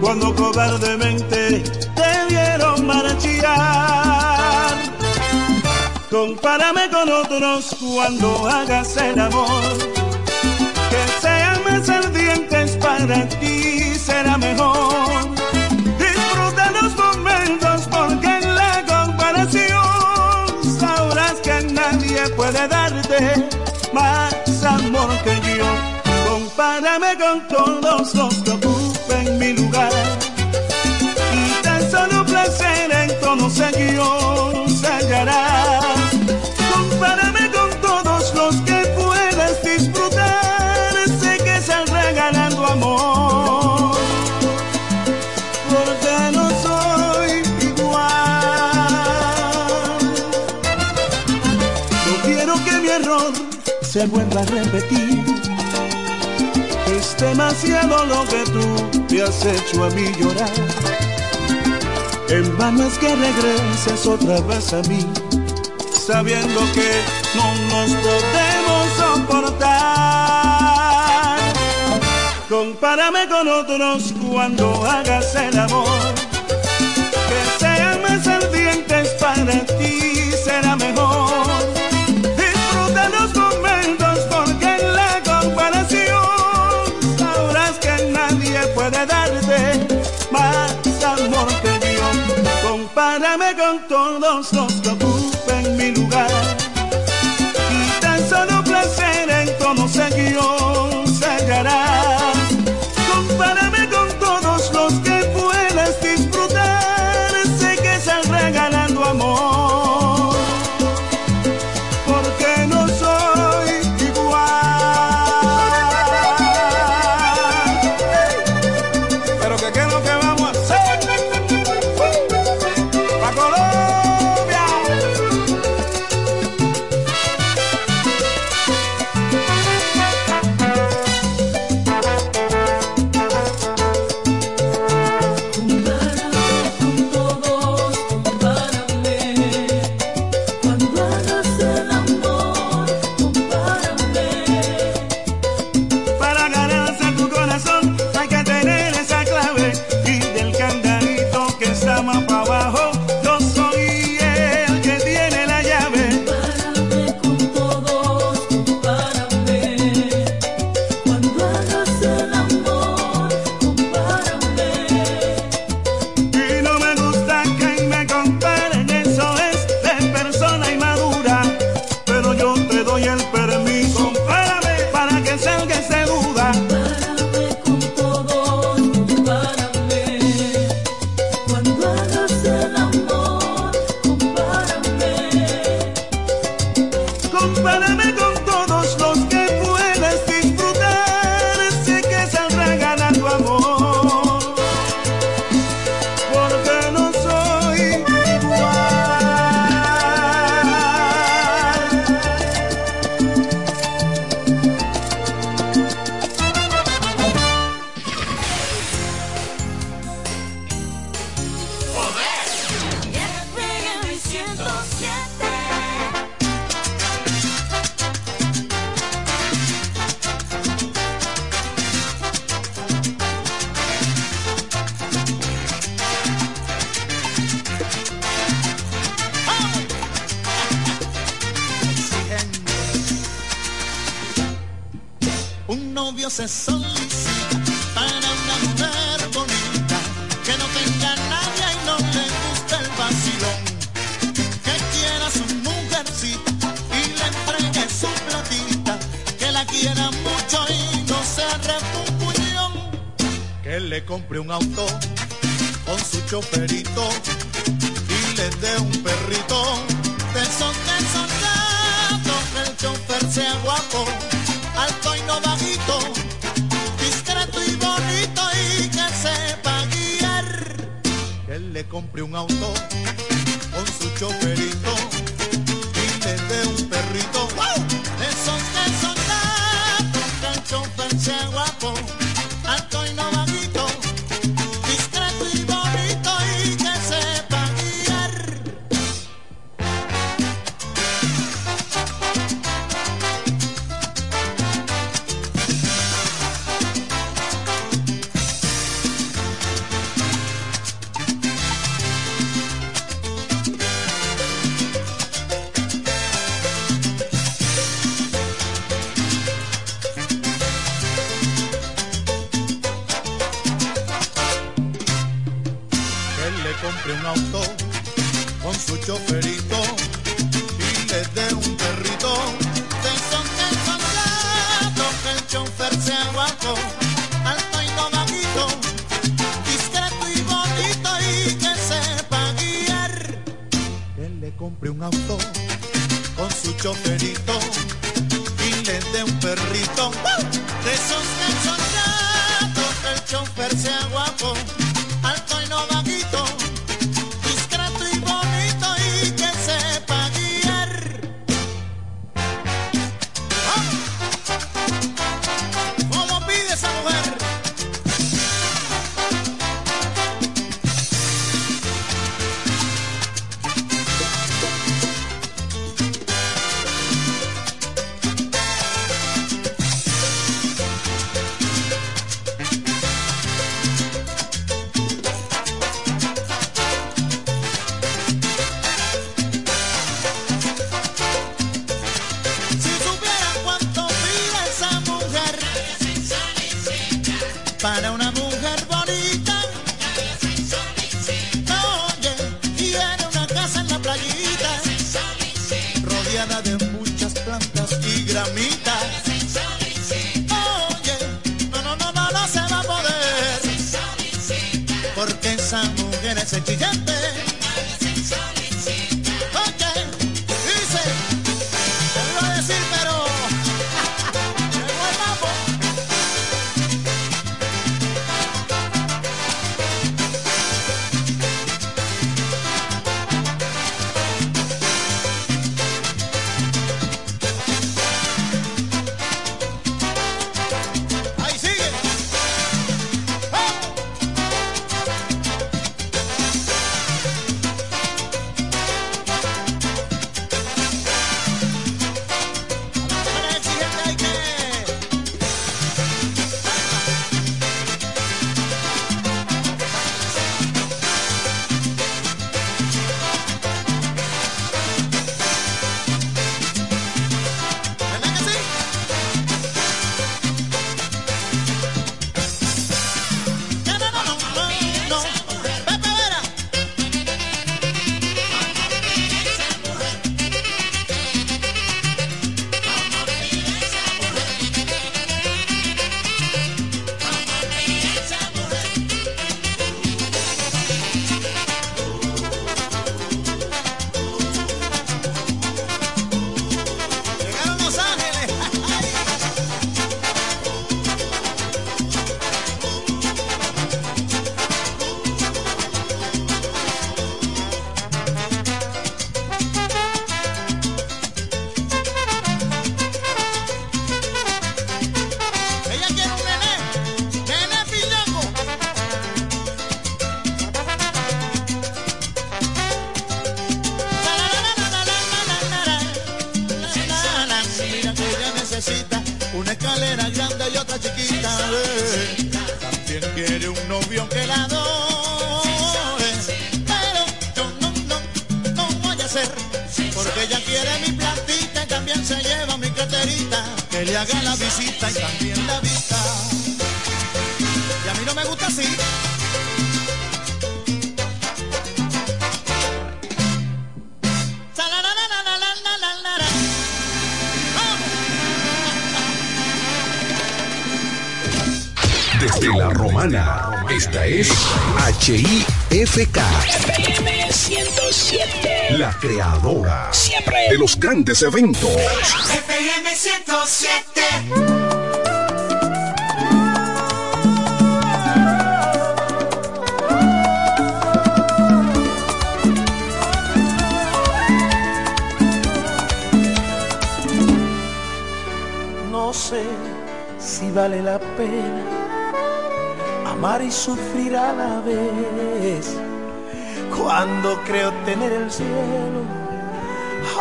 cuando cobardemente te vieron marchar. Compárame con otros cuando hagas el amor, que sean más ardientes para ti será mejor. Disfruta los momentos porque en la comparación sabrás que nadie puede darte más amor que yo. Párame con todos los que ocupen mi lugar. Y tan solo placer en todos ellos hallarás. Compárame con todos los que puedas disfrutar. Sé que saldrá ganando amor. Porque no soy igual. No quiero que mi error se vuelva a repetir demasiado lo que tú me has hecho a mí llorar. En vano es que regreses otra vez a mí, sabiendo que no nos podemos soportar. Compárame con otros cuando hagas el amor, que sean más ardientes para ti será mejor puede darte más amor que yo. Compárame con todos los que ocupen mi lugar. Y tan solo placer en conocer yo. le compre un auto con su choferito y le un perrito. ¡Wow! Esos que son tan chofer guapo. haga la visita y también la vista. Y a mí no me gusta así. Desde la romana, esta es HIFK la creadora de los grandes eventos. FM 107. No sé si vale la pena amar y sufrir a la vez. Cuando creo tener el cielo,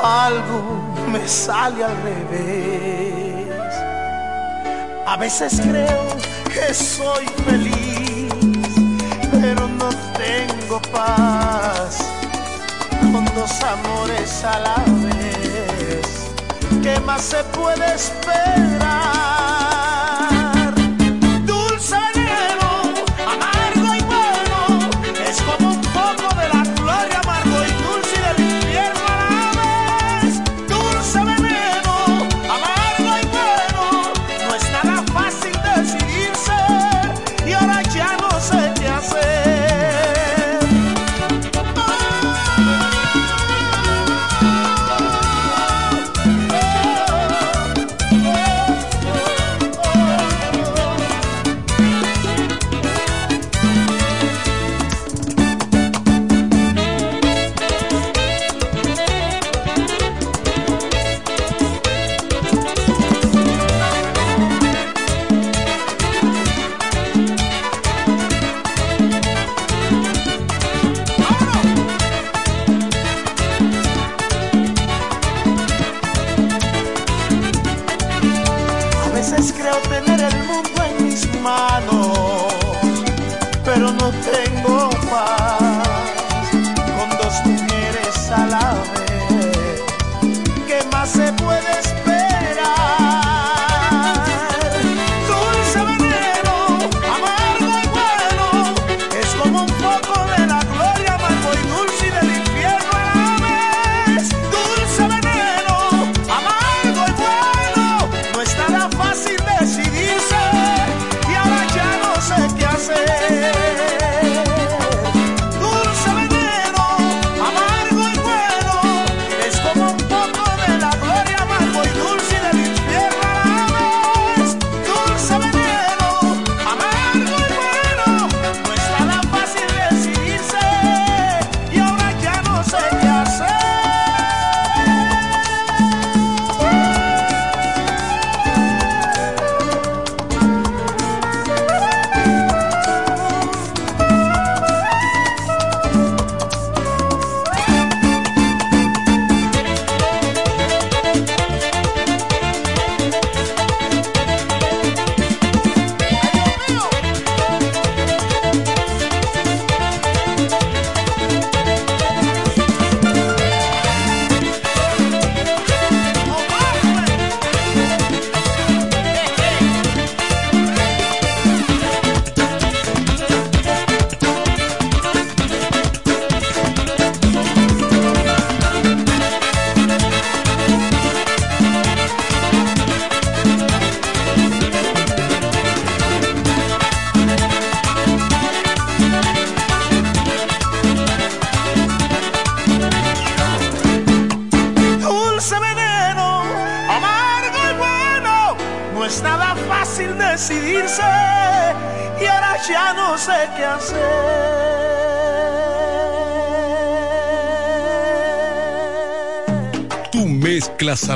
algo me sale al revés. A veces creo que soy feliz, pero no tengo paz con dos amores a la vez. ¿Qué más se puede esperar?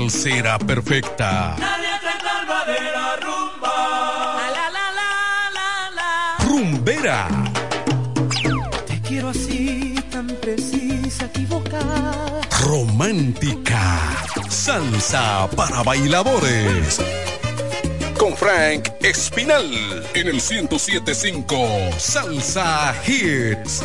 salsera perfecta. La letra calva de la rumba. La, la, la, Rumbera. Te quiero así, tan precisa, equivocada. Romántica. Salsa para bailadores. Con Frank Espinal en el 1075 Salsa Hits.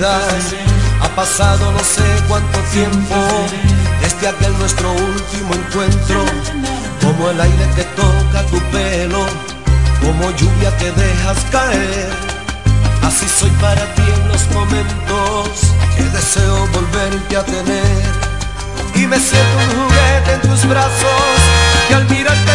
Ha pasado no sé cuánto tiempo desde aquel nuestro último encuentro. Como el aire que toca tu pelo, como lluvia que dejas caer. Así soy para ti en los momentos que deseo volverte a tener. Y me siento un juguete en tus brazos y al mirarte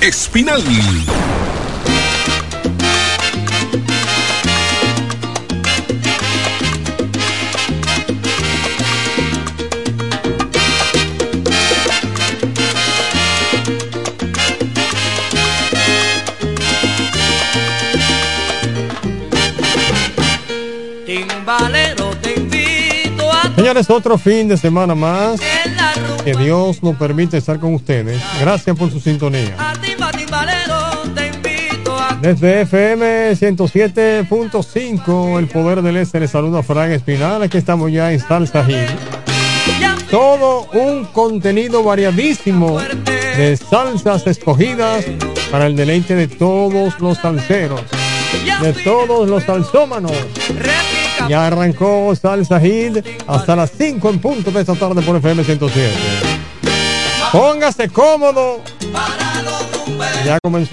Espinal. Timbalero, te invito a Señores, otro fin de semana más. Que Dios nos permite estar con ustedes. Gracias por su sintonía. Desde FM 107.5, el poder del este, le saluda Frank Espinal. Aquí estamos ya en Salsa Hill. Todo un contenido variadísimo de salsas escogidas para el deleite de todos los salseros, de todos los salsómanos. Ya arrancó Salsa Hit hasta las 5 en punto de esta tarde por FM 107. Póngase cómodo. Ya comenzó.